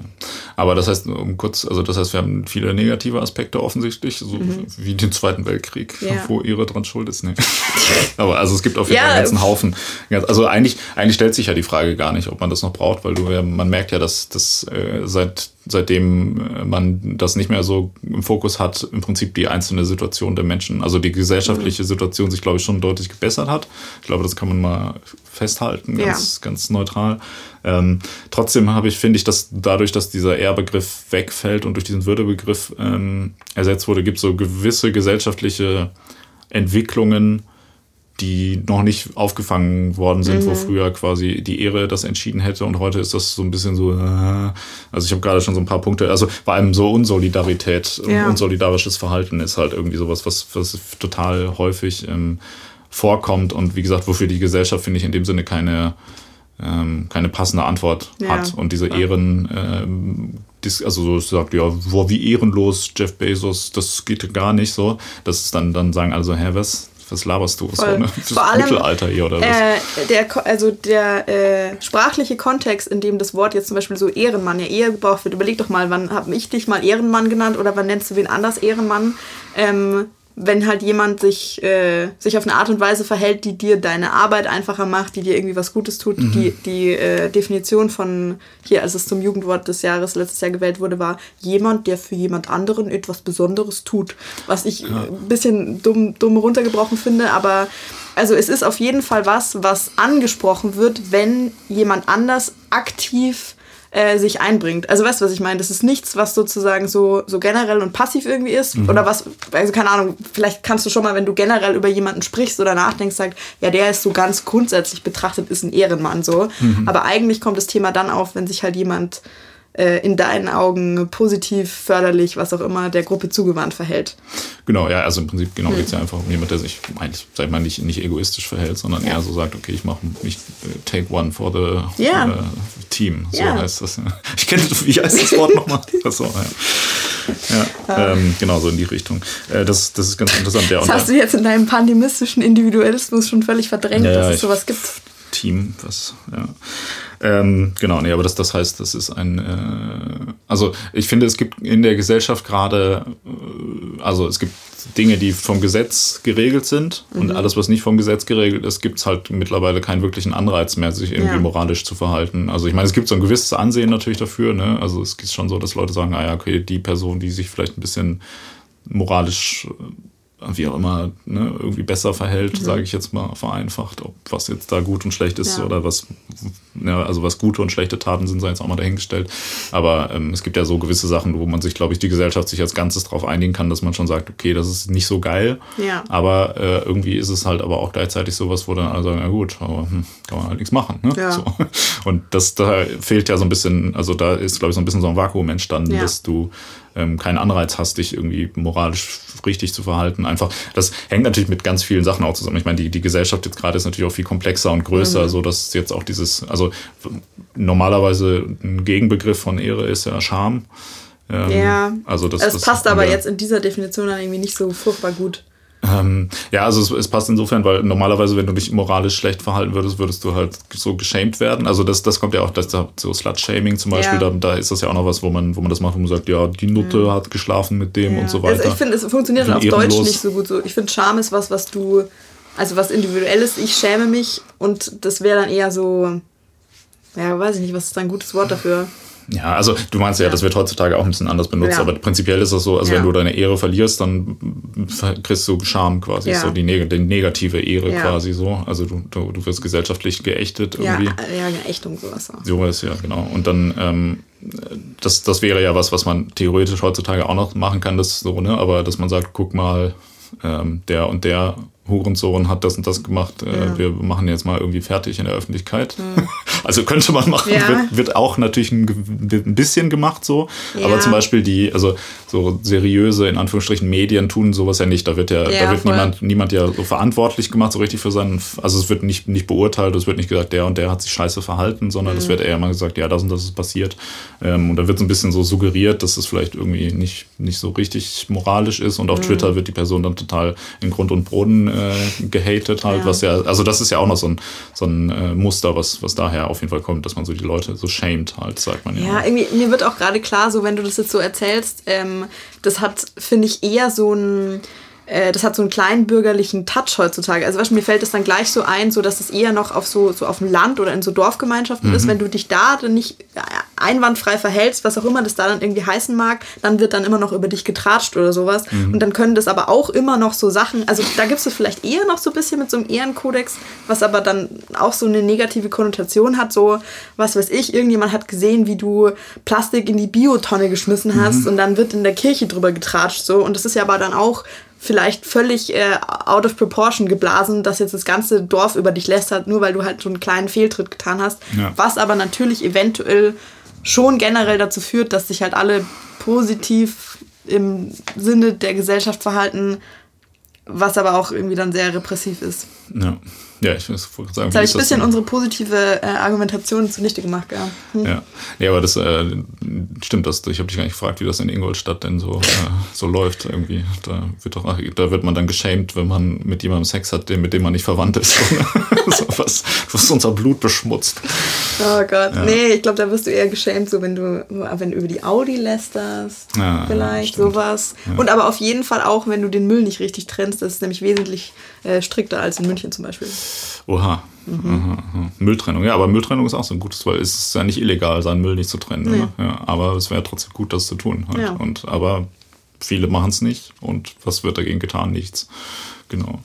Aber das heißt, um kurz, also das heißt, wir haben viele negative Aspekte offensichtlich, so mhm. wie den Zweiten Weltkrieg, ja. wo ihre dran schuld ist. Nee. Aber also es gibt auf jeden Fall einen ganzen Haufen. Also eigentlich, eigentlich stellt sich ja die Frage gar nicht, ob man das noch braucht, weil du man merkt ja, dass das äh, seit seitdem äh, man das nicht mehr so im Fokus hat, im Prinzip die einzelne Situation der Menschen, also die gesellschaftliche mhm. Situation sich, glaube ich, schon deutlich gebessert hat. Ich glaube, das kann man mal festhalten, ganz, ja. ganz neutral. Ähm, trotzdem habe ich, finde ich, dass dadurch, dass dieser Ehrbegriff wegfällt und durch diesen Würdebegriff ähm, ersetzt wurde, gibt es so gewisse gesellschaftliche Entwicklungen, die noch nicht aufgefangen worden sind, mhm. wo früher quasi die Ehre das entschieden hätte und heute ist das so ein bisschen so, äh, also ich habe gerade schon so ein paar Punkte, also vor allem so Unsolidarität, ja. unsolidarisches Verhalten ist halt irgendwie sowas, was, was total häufig ähm, vorkommt und wie gesagt, wofür die Gesellschaft, finde ich, in dem Sinne keine, ähm, keine passende Antwort ja. hat und diese Ehren, ähm, also so sagt, ja, boah, wie ehrenlos Jeff Bezos, das geht gar nicht so. Das ist dann, dann sagen also, hä, was? was laberst du? So, ne? Vor allem, Mittelalter hier oder was? Äh, der, also der äh, sprachliche Kontext, in dem das Wort jetzt zum Beispiel so Ehrenmann, ja eher gebraucht wird. Überleg doch mal, wann habe ich dich mal Ehrenmann genannt oder wann nennst du wen anders Ehrenmann? Ähm, wenn halt jemand sich, äh, sich auf eine Art und Weise verhält, die dir deine Arbeit einfacher macht, die dir irgendwie was Gutes tut. Mhm. Die, die äh, Definition von hier, als es zum Jugendwort des Jahres letztes Jahr gewählt wurde, war jemand, der für jemand anderen etwas Besonderes tut. Was ich ja. ein bisschen dumm, dumm runtergebrochen finde, aber also es ist auf jeden Fall was, was angesprochen wird, wenn jemand anders aktiv äh, sich einbringt. Also weißt du, was ich meine? Das ist nichts, was sozusagen so, so generell und passiv irgendwie ist. Mhm. Oder was, also keine Ahnung, vielleicht kannst du schon mal, wenn du generell über jemanden sprichst oder nachdenkst, sagst, ja, der ist so ganz grundsätzlich betrachtet, ist ein Ehrenmann so. Mhm. Aber eigentlich kommt das Thema dann auf, wenn sich halt jemand in deinen Augen positiv, förderlich, was auch immer, der Gruppe zugewandt verhält. Genau, ja, also im Prinzip genau hm. geht es ja einfach um jemand, der sich eigentlich, sag ich mal, nicht, nicht egoistisch verhält, sondern ja. eher so sagt, okay, ich mache mich äh, take one for the ja. uh, team. So ja. heißt das. Ich kenne, wie heißt das Wort nochmal? Achso, ja. Ja, ähm, genau so in die Richtung. Äh, das, das ist ganz interessant. das hast du jetzt in deinem pandemistischen Individualismus schon völlig verdrängt, dass es sowas gibt. Team, was, ja. Ähm, genau, nee, aber das, das heißt, das ist ein, äh, also ich finde, es gibt in der Gesellschaft gerade, äh, also es gibt Dinge, die vom Gesetz geregelt sind mhm. und alles, was nicht vom Gesetz geregelt ist, gibt es halt mittlerweile keinen wirklichen Anreiz mehr, sich irgendwie ja. moralisch zu verhalten. Also ich meine, es gibt so ein gewisses Ansehen natürlich dafür, ne? Also es ist schon so, dass Leute sagen, ah ja, okay, die Person, die sich vielleicht ein bisschen moralisch wie auch immer ne, irgendwie besser verhält, mhm. sage ich jetzt mal vereinfacht, ob was jetzt da gut und schlecht ist ja. oder was, ja, also was gute und schlechte Taten sind, sei jetzt auch mal dahingestellt. Aber ähm, es gibt ja so gewisse Sachen, wo man sich, glaube ich, die Gesellschaft sich als Ganzes darauf einigen kann, dass man schon sagt, okay, das ist nicht so geil, ja. aber äh, irgendwie ist es halt aber auch gleichzeitig sowas, wo dann alle sagen, na gut, aber hm, kann man halt nichts machen. Ne? Ja. So. Und das da fehlt ja so ein bisschen, also da ist, glaube ich, so ein bisschen so ein Vakuum entstanden, dass du ähm, keinen Anreiz hast, dich irgendwie moralisch richtig zu verhalten. Einfach, das hängt natürlich mit ganz vielen Sachen auch zusammen. Ich meine, die, die Gesellschaft jetzt gerade ist natürlich auch viel komplexer und größer, mhm. so dass jetzt auch dieses, also normalerweise ein Gegenbegriff von Ehre ist ja Scham. Ähm, ja, also das, das passt aber jetzt in dieser Definition dann irgendwie nicht so furchtbar gut. Ähm, ja, also es, es, passt insofern, weil normalerweise, wenn du dich moralisch schlecht verhalten würdest, würdest du halt so geschämt werden. Also das, das kommt ja auch, das, so Slut-Shaming zum Beispiel, ja. da, da, ist das ja auch noch was, wo man, wo man das macht, wo man sagt, ja, die Nutte mhm. hat geschlafen mit dem ja. und so weiter. Also ich finde, es funktioniert auf Deutsch nicht so gut so. Ich finde, Scham ist was, was du, also was individuelles, ich schäme mich und das wäre dann eher so, ja, weiß ich nicht, was ist da ein gutes Wort dafür? Ja, also du meinst ja, ja, das wird heutzutage auch ein bisschen anders benutzt, ja. aber prinzipiell ist das so, also ja. wenn du deine Ehre verlierst, dann kriegst du Scham quasi, so die, neg die negative Ehre quasi so. Also du, du, du, wirst gesellschaftlich geächtet irgendwie. Ja, ja Ächtung sowas. Sowas, ja, genau. Und dann, ähm, das, das wäre ja was, was man theoretisch heutzutage auch noch machen kann, das so, ne? Aber dass man sagt, guck mal, ähm, der und der Hurensohn hat das und das gemacht, äh, ja. wir machen jetzt mal irgendwie fertig in der Öffentlichkeit. Mhm. Also könnte man machen, ja. wird, wird, auch natürlich ein, ein bisschen gemacht so, ja. aber zum Beispiel die, also so seriöse, in Anführungsstrichen, Medien tun sowas ja nicht. Da wird ja, da wird niemand, niemand ja so verantwortlich gemacht, so richtig für seinen, also es wird nicht, nicht beurteilt, es wird nicht gesagt, der und der hat sich scheiße verhalten, sondern es mhm. wird eher mal gesagt, ja, das und das ist passiert. Ähm, und da wird so ein bisschen so suggeriert, dass es vielleicht irgendwie nicht, nicht so richtig moralisch ist und auf mhm. Twitter wird die Person dann total in Grund und Boden äh, gehatet halt, ja. was ja, also das ist ja auch noch so ein, so ein äh, Muster, was, was daher auf jeden Fall kommt, dass man so die Leute so shamed halt, sagt man ja. Ja, irgendwie, mir wird auch gerade klar, so wenn du das jetzt so erzählst, ähm, das hat, finde ich, eher so ein äh, das hat so einen kleinen bürgerlichen Touch heutzutage. Also weißt, mir fällt es dann gleich so ein, so dass es eher noch auf so, so auf dem Land oder in so Dorfgemeinschaften mhm. ist. Wenn du dich da dann nicht äh, einwandfrei verhältst, was auch immer das da dann irgendwie heißen mag, dann wird dann immer noch über dich getratscht oder sowas. Mhm. Und dann können das aber auch immer noch so Sachen, also da gibt es vielleicht eher noch so ein bisschen mit so einem Ehrenkodex, was aber dann auch so eine negative Konnotation hat, so, was weiß ich, irgendjemand hat gesehen, wie du Plastik in die Biotonne geschmissen hast mhm. und dann wird in der Kirche drüber getratscht, so. Und das ist ja aber dann auch vielleicht völlig äh, out of proportion geblasen, dass jetzt das ganze Dorf über dich lästert, nur weil du halt so einen kleinen Fehltritt getan hast. Ja. Was aber natürlich eventuell schon generell dazu führt, dass sich halt alle positiv im Sinne der Gesellschaft verhalten, was aber auch irgendwie dann sehr repressiv ist. Ja. Ja, ich muss sagen. Jetzt habe ich ein bisschen unsere positive äh, Argumentation zunichte gemacht, ja. Hm. Ja. Nee, aber das äh, stimmt, das, ich habe dich gar nicht gefragt, wie das in Ingolstadt denn so, äh, so läuft irgendwie. Da wird, doch, da wird man dann geschämt, wenn man mit jemandem Sex hat, mit dem man nicht verwandt ist. was, was unser Blut beschmutzt. Oh Gott, ja. nee, ich glaube, da wirst du eher geschämt, so wenn du, wenn du über die Audi lästerst, ja, vielleicht, ja, sowas. Und aber auf jeden Fall auch, wenn du den Müll nicht richtig trennst, das ist nämlich wesentlich äh, strikter als in München zum Beispiel. Oha. Mhm. Mülltrennung, ja, aber Mülltrennung ist auch so ein gutes, weil es ist ja nicht illegal, seinen Müll nicht zu trennen. Nee. Ja, aber es wäre trotzdem gut, das zu tun. Halt. Und, aber viele machen es nicht und was wird dagegen getan? Nichts. Genau.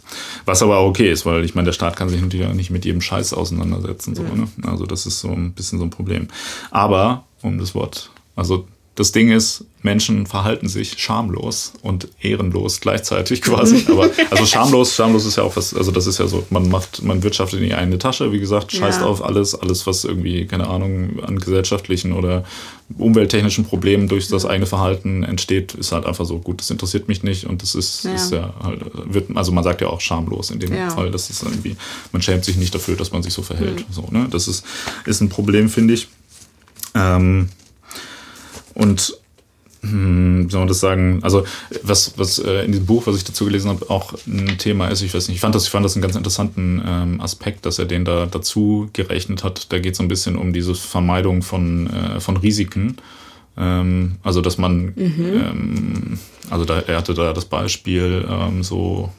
Was aber auch okay ist, weil ich meine, der Staat kann sich natürlich auch nicht mit jedem Scheiß auseinandersetzen. So, ne? Also das ist so ein bisschen so ein Problem. Aber, um das Wort, also das Ding ist, Menschen verhalten sich schamlos und ehrenlos gleichzeitig quasi. Aber also schamlos, schamlos ist ja auch was, also das ist ja so, man macht, man wirtschaftet in die eigene Tasche, wie gesagt, scheißt ja. auf alles, alles, was irgendwie, keine Ahnung, an gesellschaftlichen oder umwelttechnischen Problemen durch das eigene Verhalten entsteht, ist halt einfach so, gut, das interessiert mich nicht und das ist ja, ist ja halt, wird, also man sagt ja auch schamlos in dem ja. Fall, das ist irgendwie, man schämt sich nicht dafür, dass man sich so verhält. Mhm. So, ne? Das ist, ist ein Problem, finde ich. Ähm, und wie soll man das sagen? Also, was, was äh, in diesem Buch, was ich dazu gelesen habe, auch ein Thema ist, ich weiß nicht, ich fand das, ich fand das einen ganz interessanten ähm, Aspekt, dass er den da dazu gerechnet hat. Da geht es so ein bisschen um diese Vermeidung von, äh, von Risiken. Ähm, also, dass man, mhm. ähm, also da, er hatte da das Beispiel, ähm, so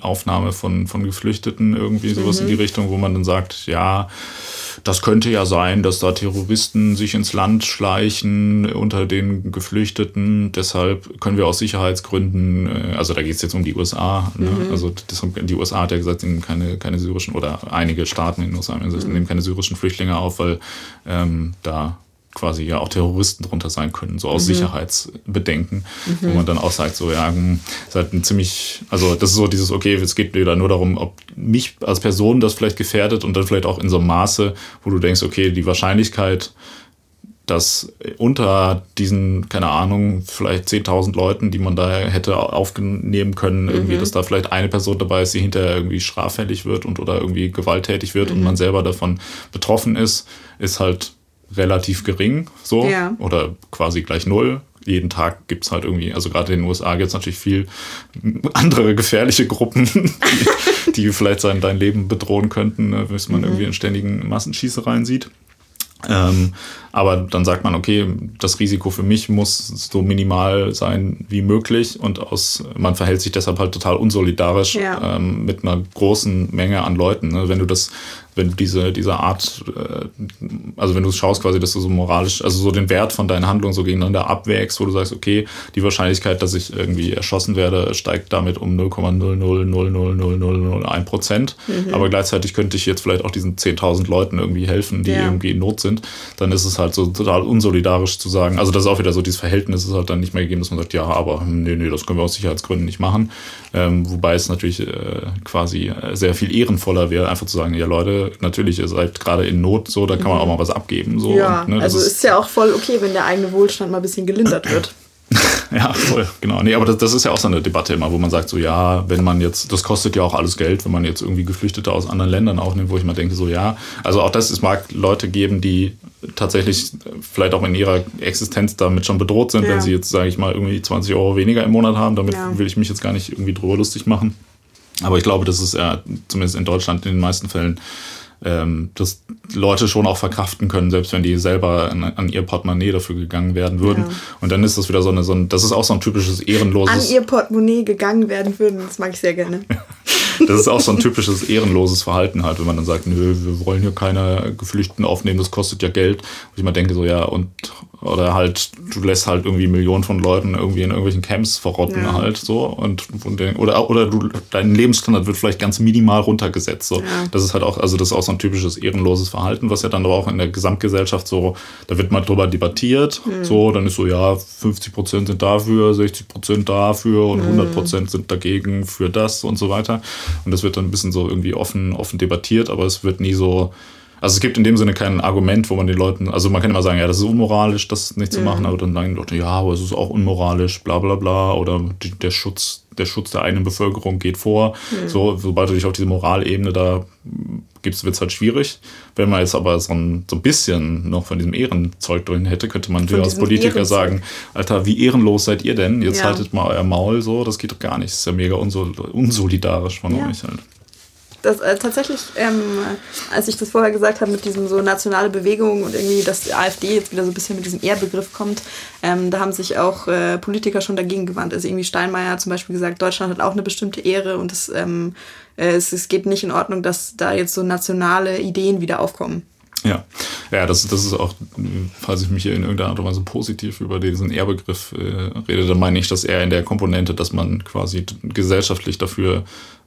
Aufnahme von, von Geflüchteten, irgendwie sowas mhm. in die Richtung, wo man dann sagt, ja, das könnte ja sein, dass da Terroristen sich ins Land schleichen unter den Geflüchteten. Deshalb können wir aus Sicherheitsgründen, äh, also da geht es jetzt um die USA, ne? mhm. also das, die USA hat ja gesagt, sie nehmen keine, keine syrischen oder einige Staaten in den USA mhm. nehmen keine syrischen Flüchtlinge auf, weil ähm, da quasi ja auch Terroristen drunter sein können, so aus mhm. Sicherheitsbedenken, mhm. wo man dann auch sagt, so ja, hm, ist halt ein ziemlich, also das ist so dieses, okay, es geht wieder nur darum, ob mich als Person das vielleicht gefährdet und dann vielleicht auch in so einem Maße, wo du denkst, okay, die Wahrscheinlichkeit, dass unter diesen, keine Ahnung, vielleicht 10.000 Leuten, die man da hätte aufnehmen können, mhm. irgendwie, dass da vielleicht eine Person dabei ist, die hinterher irgendwie straffällig wird und oder irgendwie gewalttätig wird und mhm. man selber davon betroffen ist, ist halt relativ gering, so ja. oder quasi gleich null. jeden Tag gibt es halt irgendwie, also gerade in den USA gibt es natürlich viel andere gefährliche Gruppen, die, die vielleicht sein, dein Leben bedrohen könnten, ne, bis man mhm. irgendwie in ständigen Massenschießereien sieht. Ähm, aber dann sagt man, okay, das Risiko für mich muss so minimal sein wie möglich und aus, man verhält sich deshalb halt total unsolidarisch ja. ähm, mit einer großen Menge an Leuten. Ne? Wenn du das wenn du diese, diese Art, äh, also wenn du schaust quasi, dass du so moralisch, also so den Wert von deinen Handlungen so gegeneinander abwägst, wo du sagst, okay, die Wahrscheinlichkeit, dass ich irgendwie erschossen werde, steigt damit um 0,0000001 Prozent. Mhm. Aber gleichzeitig könnte ich jetzt vielleicht auch diesen 10.000 Leuten irgendwie helfen, die ja. irgendwie in Not sind. Dann ist es halt so total unsolidarisch zu sagen, also das ist auch wieder so, dieses Verhältnis ist halt dann nicht mehr gegeben, dass man sagt, ja, aber nee, nee, das können wir aus Sicherheitsgründen nicht machen. Ähm, wobei es natürlich äh, quasi sehr viel ehrenvoller wäre, einfach zu sagen, ja Leute, natürlich, ihr seid gerade in Not so, da kann man auch mal was abgeben. So. Ja, und, ne, also ist, ist ja auch voll okay, wenn der eigene Wohlstand mal ein bisschen gelindert wird. ja, voll, genau. Nee, aber das, das ist ja auch so eine Debatte immer, wo man sagt, so ja, wenn man jetzt, das kostet ja auch alles Geld, wenn man jetzt irgendwie Geflüchtete aus anderen Ländern aufnimmt, wo ich mal denke, so ja, also auch das, es mag Leute geben, die tatsächlich vielleicht auch in ihrer Existenz damit schon bedroht sind, ja. wenn sie jetzt, sage ich mal, irgendwie 20 Euro weniger im Monat haben. Damit ja. will ich mich jetzt gar nicht irgendwie drüber lustig machen. Aber ich glaube, das ist ja zumindest in Deutschland in den meisten Fällen ähm, dass Leute schon auch verkraften können, selbst wenn die selber an, an ihr Portemonnaie dafür gegangen werden würden. Ja. Und dann ist das wieder so eine, so ein, das ist auch so ein typisches ehrenloses. An ihr Portemonnaie gegangen werden würden, das mag ich sehr gerne. das ist auch so ein typisches ehrenloses Verhalten halt, wenn man dann sagt, nö, wir wollen hier keine Geflüchteten aufnehmen, das kostet ja Geld. Und ich mal denke so, ja, und oder halt, du lässt halt irgendwie Millionen von Leuten irgendwie in irgendwelchen Camps verrotten ja. halt so und, und oder, oder du, dein Lebensstandard wird vielleicht ganz minimal runtergesetzt. So. Ja. Das ist halt auch, also das ist auch so ein typisches ehrenloses Verhalten, was ja dann aber auch in der Gesamtgesellschaft so, da wird mal drüber debattiert, mhm. so, dann ist so, ja, 50 Prozent sind dafür, 60 Prozent dafür und 100 Prozent sind dagegen für das und so weiter. Und das wird dann ein bisschen so irgendwie offen, offen debattiert, aber es wird nie so, also es gibt in dem Sinne kein Argument, wo man den Leuten, also man kann immer sagen, ja, das ist unmoralisch, das nicht zu mhm. machen, aber dann sagen die Leute, ja, aber es ist auch unmoralisch, bla bla bla, oder die, der Schutz, der Schutz der eigenen Bevölkerung geht vor. Mhm. So, sobald du dich auf diese Moralebene da gibst, wird es halt schwierig. Wenn man jetzt aber so ein, so ein bisschen noch von diesem Ehrenzeug drin hätte, könnte man dir als Politiker sagen, Alter, wie ehrenlos seid ihr denn? Jetzt ja. haltet mal euer Maul so, das geht doch gar nicht. Das ist ja mega unsolidarisch von ja. euch halt das äh, tatsächlich, ähm, als ich das vorher gesagt habe mit diesem so nationale Bewegung und irgendwie, dass die AfD jetzt wieder so ein bisschen mit diesem Ehrbegriff kommt, ähm, da haben sich auch äh, Politiker schon dagegen gewandt. Also irgendwie Steinmeier hat zum Beispiel gesagt, Deutschland hat auch eine bestimmte Ehre und es, ähm, äh, es, es geht nicht in Ordnung, dass da jetzt so nationale Ideen wieder aufkommen. Ja, ja, das, das ist auch, falls ich mich hier in irgendeiner Art und Weise positiv über diesen Ehrbegriff äh, rede, dann meine ich das eher in der Komponente, dass man quasi gesellschaftlich dafür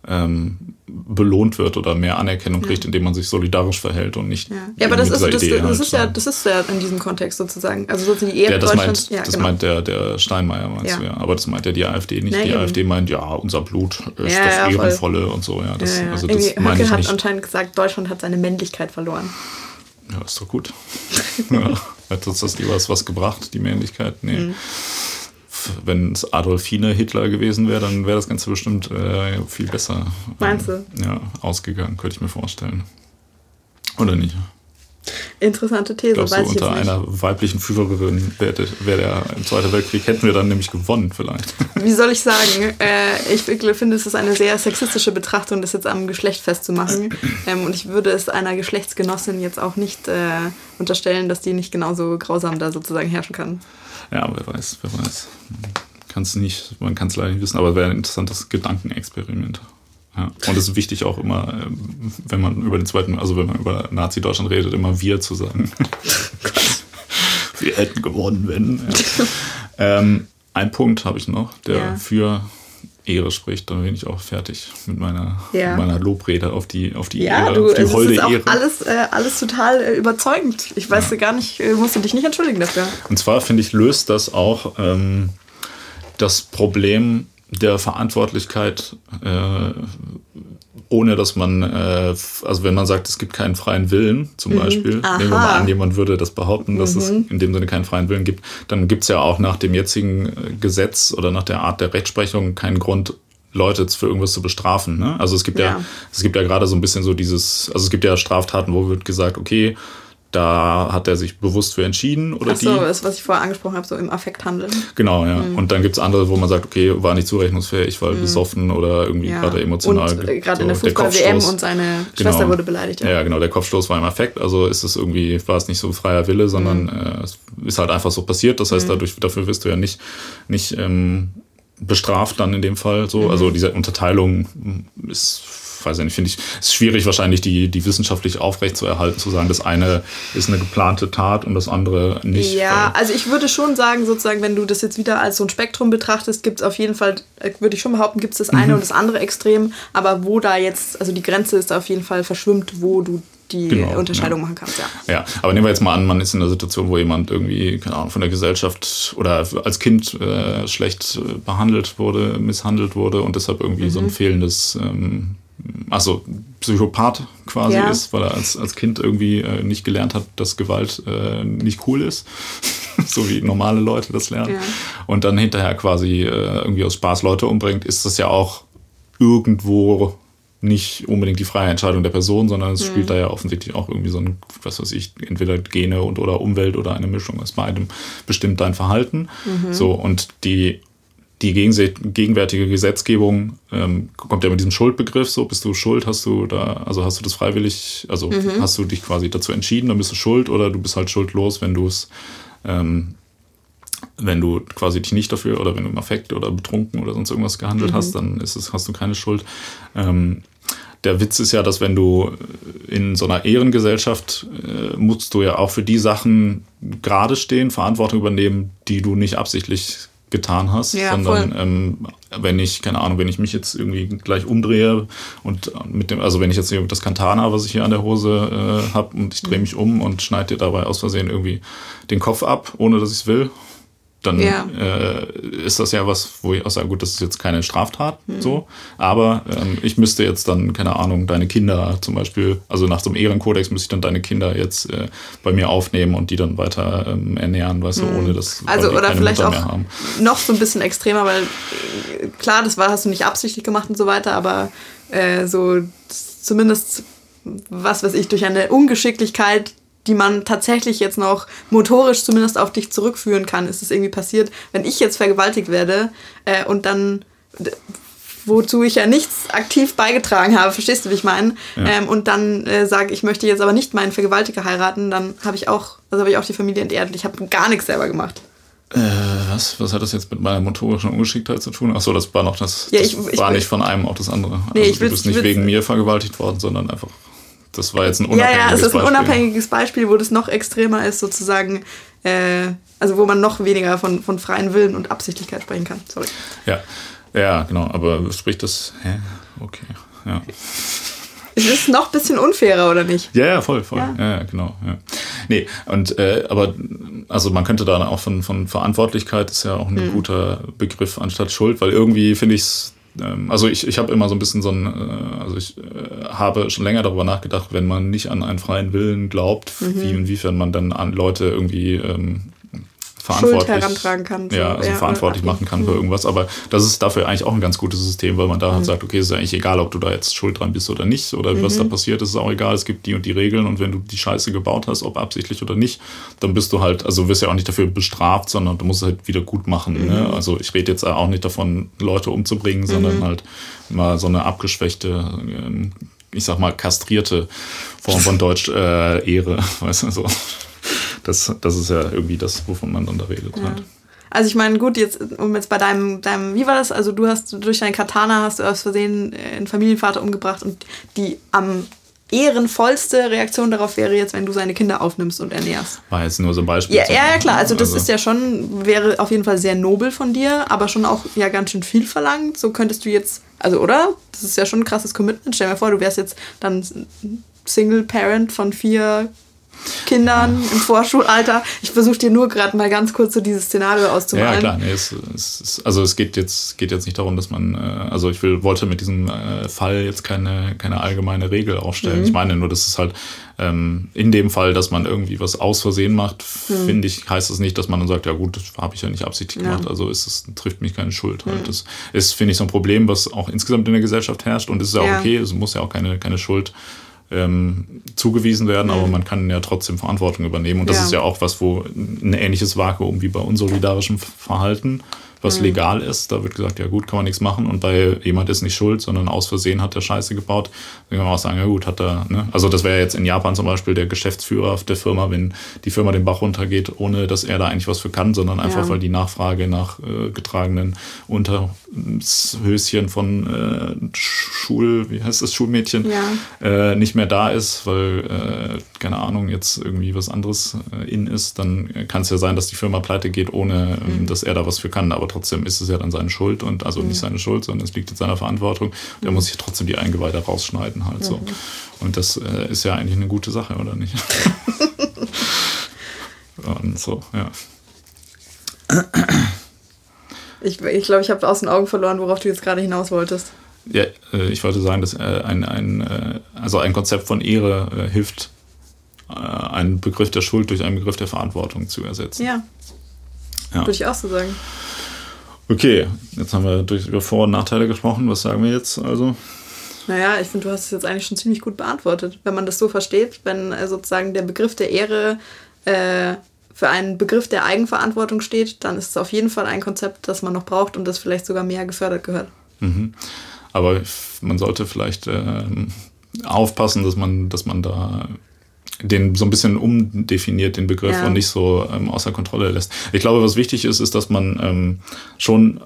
ähm, belohnt wird oder mehr Anerkennung kriegt, ja. indem man sich solidarisch verhält und nicht. Ja, ja aber das ist, das, das, halt ist ja, das ist ja in diesem Kontext sozusagen. Also sozusagen die Ehre ja, das meint, ja, das genau. meint der, der Steinmeier, meinst ja. du ja. Aber das meint ja die AfD nicht. Nee, die eben. AfD meint, ja, unser Blut ist das Ehrenvolle und so. Ja, das, Also das meine ich hat anscheinend gesagt, Deutschland hat seine Männlichkeit verloren. Ja, ist doch gut. ja, hat uns das lieber was gebracht, die Männlichkeit? Nee. Mhm wenn es Adolfine Hitler gewesen wäre, dann wäre das Ganze bestimmt äh, viel besser Meinst du? ja, ausgegangen, könnte ich mir vorstellen. Oder nicht? Interessante These, Glaubst weiß du, unter einer weiblichen Führerin wäre wär der im Zweiten Weltkrieg, hätten wir dann nämlich gewonnen vielleicht. Wie soll ich sagen? Äh, ich finde, es ist eine sehr sexistische Betrachtung, das jetzt am Geschlecht festzumachen. Ähm, und ich würde es einer Geschlechtsgenossin jetzt auch nicht äh, unterstellen, dass die nicht genauso grausam da sozusagen herrschen kann. Ja, wer weiß, wer weiß. Kann's nicht, man kann es leider nicht wissen, aber wäre ein interessantes Gedankenexperiment. Ja. Und es ist wichtig auch immer, ähm, wenn man über den zweiten, also wenn man über Nazi-Deutschland redet, immer wir zu sagen. wir hätten gewonnen, wenn. Ja. ähm, ein Punkt habe ich noch, der ja. für Ehre spricht, dann bin ich auch fertig mit meiner, ja. meiner Lobrede auf die, auf die ja, Ehre, du, auf die es holde ist auch Ehre. Alles, äh, alles total äh, überzeugend. Ich weiß ja. gar nicht, äh, musst du dich nicht entschuldigen dafür. Und zwar finde ich, löst das auch ähm, das Problem der Verantwortlichkeit, äh, ohne dass man, äh, also wenn man sagt, es gibt keinen freien Willen, zum mhm. Beispiel, Aha. nehmen wir mal an, jemand würde das behaupten, dass mhm. es in dem Sinne keinen freien Willen gibt, dann gibt es ja auch nach dem jetzigen äh, Gesetz oder nach der Art der Rechtsprechung keinen Grund, Leute für irgendwas zu bestrafen. Ne? Also es gibt ja. ja, es gibt ja gerade so ein bisschen so dieses, also es gibt ja Straftaten, wo wird gesagt, okay, da hat er sich bewusst für entschieden oder Ach so, die. ist, was ich vorher angesprochen habe, so im Affekthandeln. Genau, ja. Mhm. Und dann gibt es andere, wo man sagt, okay, war nicht zurechnungsfähig, weil mhm. besoffen oder irgendwie ja. gerade emotional. Und äh, gerade so, in der Fußball-WM und seine genau. Schwester wurde beleidigt. Ja. ja. genau, der Kopfstoß war im Affekt, also ist es irgendwie, war es nicht so freier Wille, sondern mhm. äh, es ist halt einfach so passiert. Das heißt, mhm. dadurch, dafür wirst du ja nicht, nicht ähm, bestraft dann in dem Fall so. Also mhm. diese Unterteilung ist weiß ich nicht, finde ich, ist schwierig wahrscheinlich die, die wissenschaftlich aufrecht zu erhalten, zu sagen, das eine ist eine geplante Tat und das andere nicht. Ja, also ich würde schon sagen, sozusagen, wenn du das jetzt wieder als so ein Spektrum betrachtest, gibt es auf jeden Fall, äh, würde ich schon behaupten, gibt es das eine mhm. und das andere Extrem, aber wo da jetzt, also die Grenze ist da auf jeden Fall verschwimmt, wo du die genau, Unterscheidung ja. machen kannst, ja. Ja, aber nehmen wir jetzt mal an, man ist in einer Situation, wo jemand irgendwie, keine Ahnung, von der Gesellschaft oder als Kind äh, schlecht äh, behandelt wurde, misshandelt wurde und deshalb irgendwie mhm. so ein mhm. fehlendes ähm, also Psychopath quasi ja. ist, weil er als, als Kind irgendwie äh, nicht gelernt hat, dass Gewalt äh, nicht cool ist, so wie normale Leute das lernen. Ja. Und dann hinterher quasi äh, irgendwie aus Spaß Leute umbringt, ist das ja auch irgendwo nicht unbedingt die freie Entscheidung der Person, sondern es mhm. spielt da ja offensichtlich auch irgendwie so ein, was weiß ich, entweder Gene und oder Umwelt oder eine Mischung aus beidem bestimmt dein Verhalten. Mhm. So, und die die gegenwärtige Gesetzgebung ähm, kommt ja mit diesem Schuldbegriff, so bist du schuld, hast du da, also hast du das freiwillig, also mhm. hast du dich quasi dazu entschieden, dann bist du schuld oder du bist halt schuldlos, wenn du es, ähm, wenn du quasi dich nicht dafür oder wenn du im Affekt oder betrunken oder sonst irgendwas gehandelt mhm. hast, dann ist es, hast du keine Schuld. Ähm, der Witz ist ja, dass wenn du in so einer Ehrengesellschaft äh, musst du ja auch für die Sachen gerade stehen, Verantwortung übernehmen, die du nicht absichtlich getan hast, ja, sondern ähm, wenn ich, keine Ahnung, wenn ich mich jetzt irgendwie gleich umdrehe und mit dem, also wenn ich jetzt das Kantana, was ich hier an der Hose äh, habe und ich drehe mhm. mich um und schneide dir dabei aus Versehen irgendwie den Kopf ab, ohne dass ich es will, dann ja. äh, ist das ja was, wo ich auch sage, gut, das ist jetzt keine Straftat, mhm. so, aber ähm, ich müsste jetzt dann, keine Ahnung, deine Kinder zum Beispiel, also nach so einem Ehrenkodex müsste ich dann deine Kinder jetzt äh, bei mir aufnehmen und die dann weiter ähm, ernähren, weißt du, mhm. ohne dass also oder vielleicht Mutter auch noch so ein bisschen extremer, weil äh, klar, das war hast du nicht absichtlich gemacht und so weiter, aber äh, so zumindest was weiß ich durch eine Ungeschicklichkeit die man tatsächlich jetzt noch motorisch zumindest auf dich zurückführen kann, ist es irgendwie passiert. Wenn ich jetzt vergewaltigt werde äh, und dann wozu ich ja nichts aktiv beigetragen habe, verstehst du, wie ich meine? Ja. Ähm, und dann äh, sage, ich möchte jetzt aber nicht meinen Vergewaltiger heiraten, dann habe ich auch, also habe ich auch die Familie enterdet. Ich habe gar nichts selber gemacht. Äh, was? Was hat das jetzt mit meiner motorischen Ungeschicktheit zu tun? Achso, das war noch das. Ja, ich, das ich, war ich, nicht von einem auf das andere. Nee, also, du bist nicht wegen mir vergewaltigt worden, sondern einfach das war jetzt ein unabhängiges Beispiel. Ja, ja, es ist ein unabhängiges Beispiel, wo das noch extremer ist, sozusagen. Äh, also wo man noch weniger von, von freien Willen und Absichtlichkeit sprechen kann. Sorry. Ja, ja, genau. Aber spricht das. Hä? Okay. Ja. Es ist noch ein bisschen unfairer, oder nicht? Ja, ja, voll, voll. Ja, ja genau. Ja. Nee, und äh, aber also man könnte da auch von, von Verantwortlichkeit ist ja auch ein hm. guter Begriff anstatt Schuld, weil irgendwie finde ich es also ich, ich habe immer so ein bisschen so ein, äh, also ich äh, habe schon länger darüber nachgedacht, wenn man nicht an einen freien Willen glaubt, mhm. wie inwiefern man dann an Leute irgendwie ähm, verantwortlich Schuld herantragen kann. So. Ja, also ja, verantwortlich machen kann für irgendwas. Aber das ist dafür eigentlich auch ein ganz gutes System, weil man da halt mhm. sagt, okay, es ist eigentlich egal, ob du da jetzt schuld dran bist oder nicht oder mhm. was da passiert, ist auch egal. Es gibt die und die Regeln und wenn du die Scheiße gebaut hast, ob absichtlich oder nicht, dann bist du halt, also wirst ja auch nicht dafür bestraft, sondern du musst es halt wieder gut machen. Ne? Mhm. Ne? Also ich rede jetzt auch nicht davon, Leute umzubringen, sondern mhm. halt mal so eine abgeschwächte ähm, ich sag mal, kastrierte Form von Deutsch äh, Ehre, weißt du, so. Das, das ist ja irgendwie das, wovon man dann da redet. Ja. Halt. Also ich meine, gut, jetzt, um jetzt bei deinem, deinem, wie war das? Also du hast durch deinen Katana hast du aus Versehen äh, einen Familienvater umgebracht und die am ehrenvollste Reaktion darauf wäre jetzt, wenn du seine Kinder aufnimmst und ernährst. War jetzt nur so ein Beispiel. Ja, ja, ja, klar. Also das also. ist ja schon, wäre auf jeden Fall sehr nobel von dir, aber schon auch ja ganz schön viel verlangt. So könntest du jetzt, also oder? Das ist ja schon ein krasses Commitment. Stell dir vor, du wärst jetzt dann Single Parent von vier Kindern im Vorschulalter. Ich versuche dir nur gerade mal ganz kurz so dieses Szenario auszumalen. Ja, klar. Nee, es, es, also es geht jetzt, geht jetzt nicht darum, dass man, äh, also ich will, wollte mit diesem äh, Fall jetzt keine, keine allgemeine Regel aufstellen. Mhm. Ich meine nur, dass es halt ähm, in dem Fall, dass man irgendwie was aus Versehen macht, mhm. finde ich, heißt das nicht, dass man dann sagt, ja gut, das habe ich ja nicht absichtlich ja. gemacht, also ist es, trifft mich keine Schuld. Halt. Mhm. Das ist, finde ich, so ein Problem, was auch insgesamt in der Gesellschaft herrscht und es ist ja auch ja. okay, es muss ja auch keine, keine Schuld ähm, zugewiesen werden, mhm. aber man kann ja trotzdem Verantwortung übernehmen. Und das ja. ist ja auch was, wo ein ähnliches Vakuum wie bei unsolidarischem Verhalten was mhm. legal ist. Da wird gesagt, ja gut, kann man nichts machen. Und bei jemand ist nicht schuld, sondern aus Versehen hat der Scheiße gebaut. Dann kann man auch sagen, ja gut, hat er, ne? Also das wäre jetzt in Japan zum Beispiel der Geschäftsführer der Firma, wenn die Firma den Bach runtergeht, ohne dass er da eigentlich was für kann, sondern einfach, ja. weil die Nachfrage nach äh, getragenen Unterhöschen von äh, Schul, wie heißt das, Schulmädchen, ja. äh, nicht mehr da ist, weil, äh, keine Ahnung, jetzt irgendwie was anderes äh, in ist, dann kann es ja sein, dass die Firma pleite geht, ohne ähm, mhm. dass er da was für kann. Aber trotzdem ist es ja dann seine Schuld und also mhm. nicht seine Schuld, sondern es liegt in seiner Verantwortung. Der mhm. muss sich trotzdem die Eingeweide rausschneiden halt so. Mhm. Und das äh, ist ja eigentlich eine gute Sache, oder nicht? und so, ja. Ich glaube, ich, glaub, ich habe aus den Augen verloren, worauf du jetzt gerade hinaus wolltest. Ja, äh, ich wollte sagen, dass äh, ein, ein, äh, also ein Konzept von Ehre äh, hilft, äh, einen Begriff der Schuld durch einen Begriff der Verantwortung zu ersetzen. Ja. ja. Würde ich auch so sagen. Okay, jetzt haben wir durch, über Vor- und Nachteile gesprochen. Was sagen wir jetzt also? Naja, ich finde, du hast es jetzt eigentlich schon ziemlich gut beantwortet, wenn man das so versteht, wenn äh, sozusagen der Begriff der Ehre äh, für einen Begriff der Eigenverantwortung steht, dann ist es auf jeden Fall ein Konzept, das man noch braucht und das vielleicht sogar mehr gefördert gehört. Mhm. Aber man sollte vielleicht äh, aufpassen, dass man, dass man da den so ein bisschen umdefiniert, den Begriff, ja. und nicht so ähm, außer Kontrolle lässt. Ich glaube, was wichtig ist, ist, dass man ähm, schon,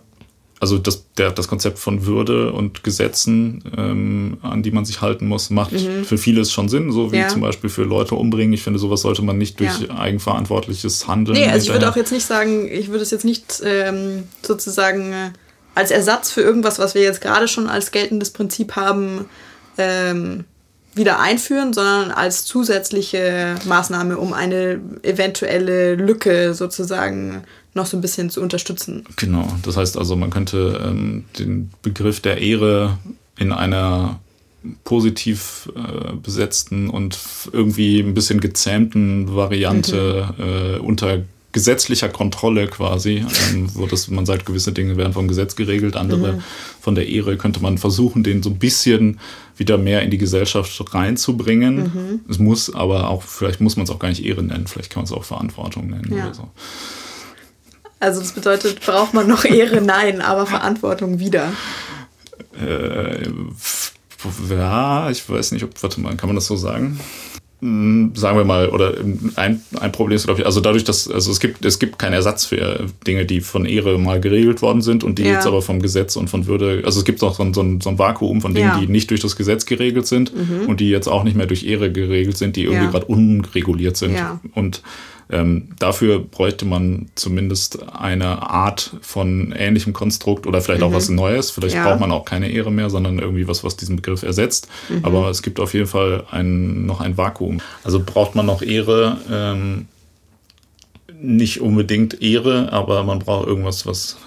also das, der, das Konzept von Würde und Gesetzen, ähm, an die man sich halten muss, macht mhm. für vieles schon Sinn, so wie ja. zum Beispiel für Leute umbringen. Ich finde, sowas sollte man nicht durch ja. eigenverantwortliches Handeln. Nee, also ich würde auch jetzt nicht sagen, ich würde es jetzt nicht ähm, sozusagen äh, als Ersatz für irgendwas, was wir jetzt gerade schon als geltendes Prinzip haben, ähm, wieder einführen, sondern als zusätzliche Maßnahme, um eine eventuelle Lücke sozusagen noch so ein bisschen zu unterstützen. Genau, das heißt also, man könnte ähm, den Begriff der Ehre in einer positiv äh, besetzten und irgendwie ein bisschen gezähmten Variante mhm. äh, unter gesetzlicher Kontrolle quasi, ähm, wo das, man sagt, gewisse Dinge werden vom Gesetz geregelt, andere mhm. von der Ehre, könnte man versuchen, den so ein bisschen wieder mehr in die Gesellschaft reinzubringen. Mhm. Es muss aber auch, vielleicht muss man es auch gar nicht Ehre nennen, vielleicht kann man es auch Verantwortung nennen ja. oder so. Also das bedeutet, braucht man noch Ehre? Nein, aber Verantwortung wieder. Äh, ja, ich weiß nicht, ob, warte mal, kann man das so sagen? Hm, sagen wir mal, oder ein, ein Problem ist, glaube ich, also dadurch, dass, also es gibt, es gibt keinen Ersatz für Dinge, die von Ehre mal geregelt worden sind und die ja. jetzt aber vom Gesetz und von Würde, also es gibt auch so ein, so ein, so ein Vakuum von Dingen, ja. die nicht durch das Gesetz geregelt sind mhm. und die jetzt auch nicht mehr durch Ehre geregelt sind, die irgendwie ja. gerade unreguliert sind. Und ähm, dafür bräuchte man zumindest eine Art von ähnlichem Konstrukt oder vielleicht mhm. auch was Neues. Vielleicht ja. braucht man auch keine Ehre mehr, sondern irgendwie was, was diesen Begriff ersetzt. Mhm. Aber es gibt auf jeden Fall ein, noch ein Vakuum. Also braucht man noch Ehre. Ähm, nicht unbedingt Ehre, aber man braucht irgendwas, was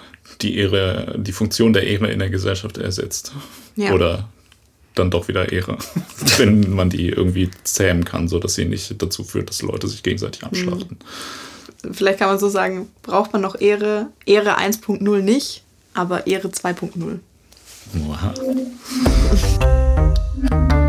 die Ehre, die Funktion der Ehre in der Gesellschaft ersetzt. Ja. Oder dann doch wieder Ehre, wenn man die irgendwie zähmen kann, sodass sie nicht dazu führt, dass Leute sich gegenseitig abschlachten. Hm. Vielleicht kann man so sagen, braucht man noch Ehre? Ehre 1.0 nicht, aber Ehre 2.0. Wow.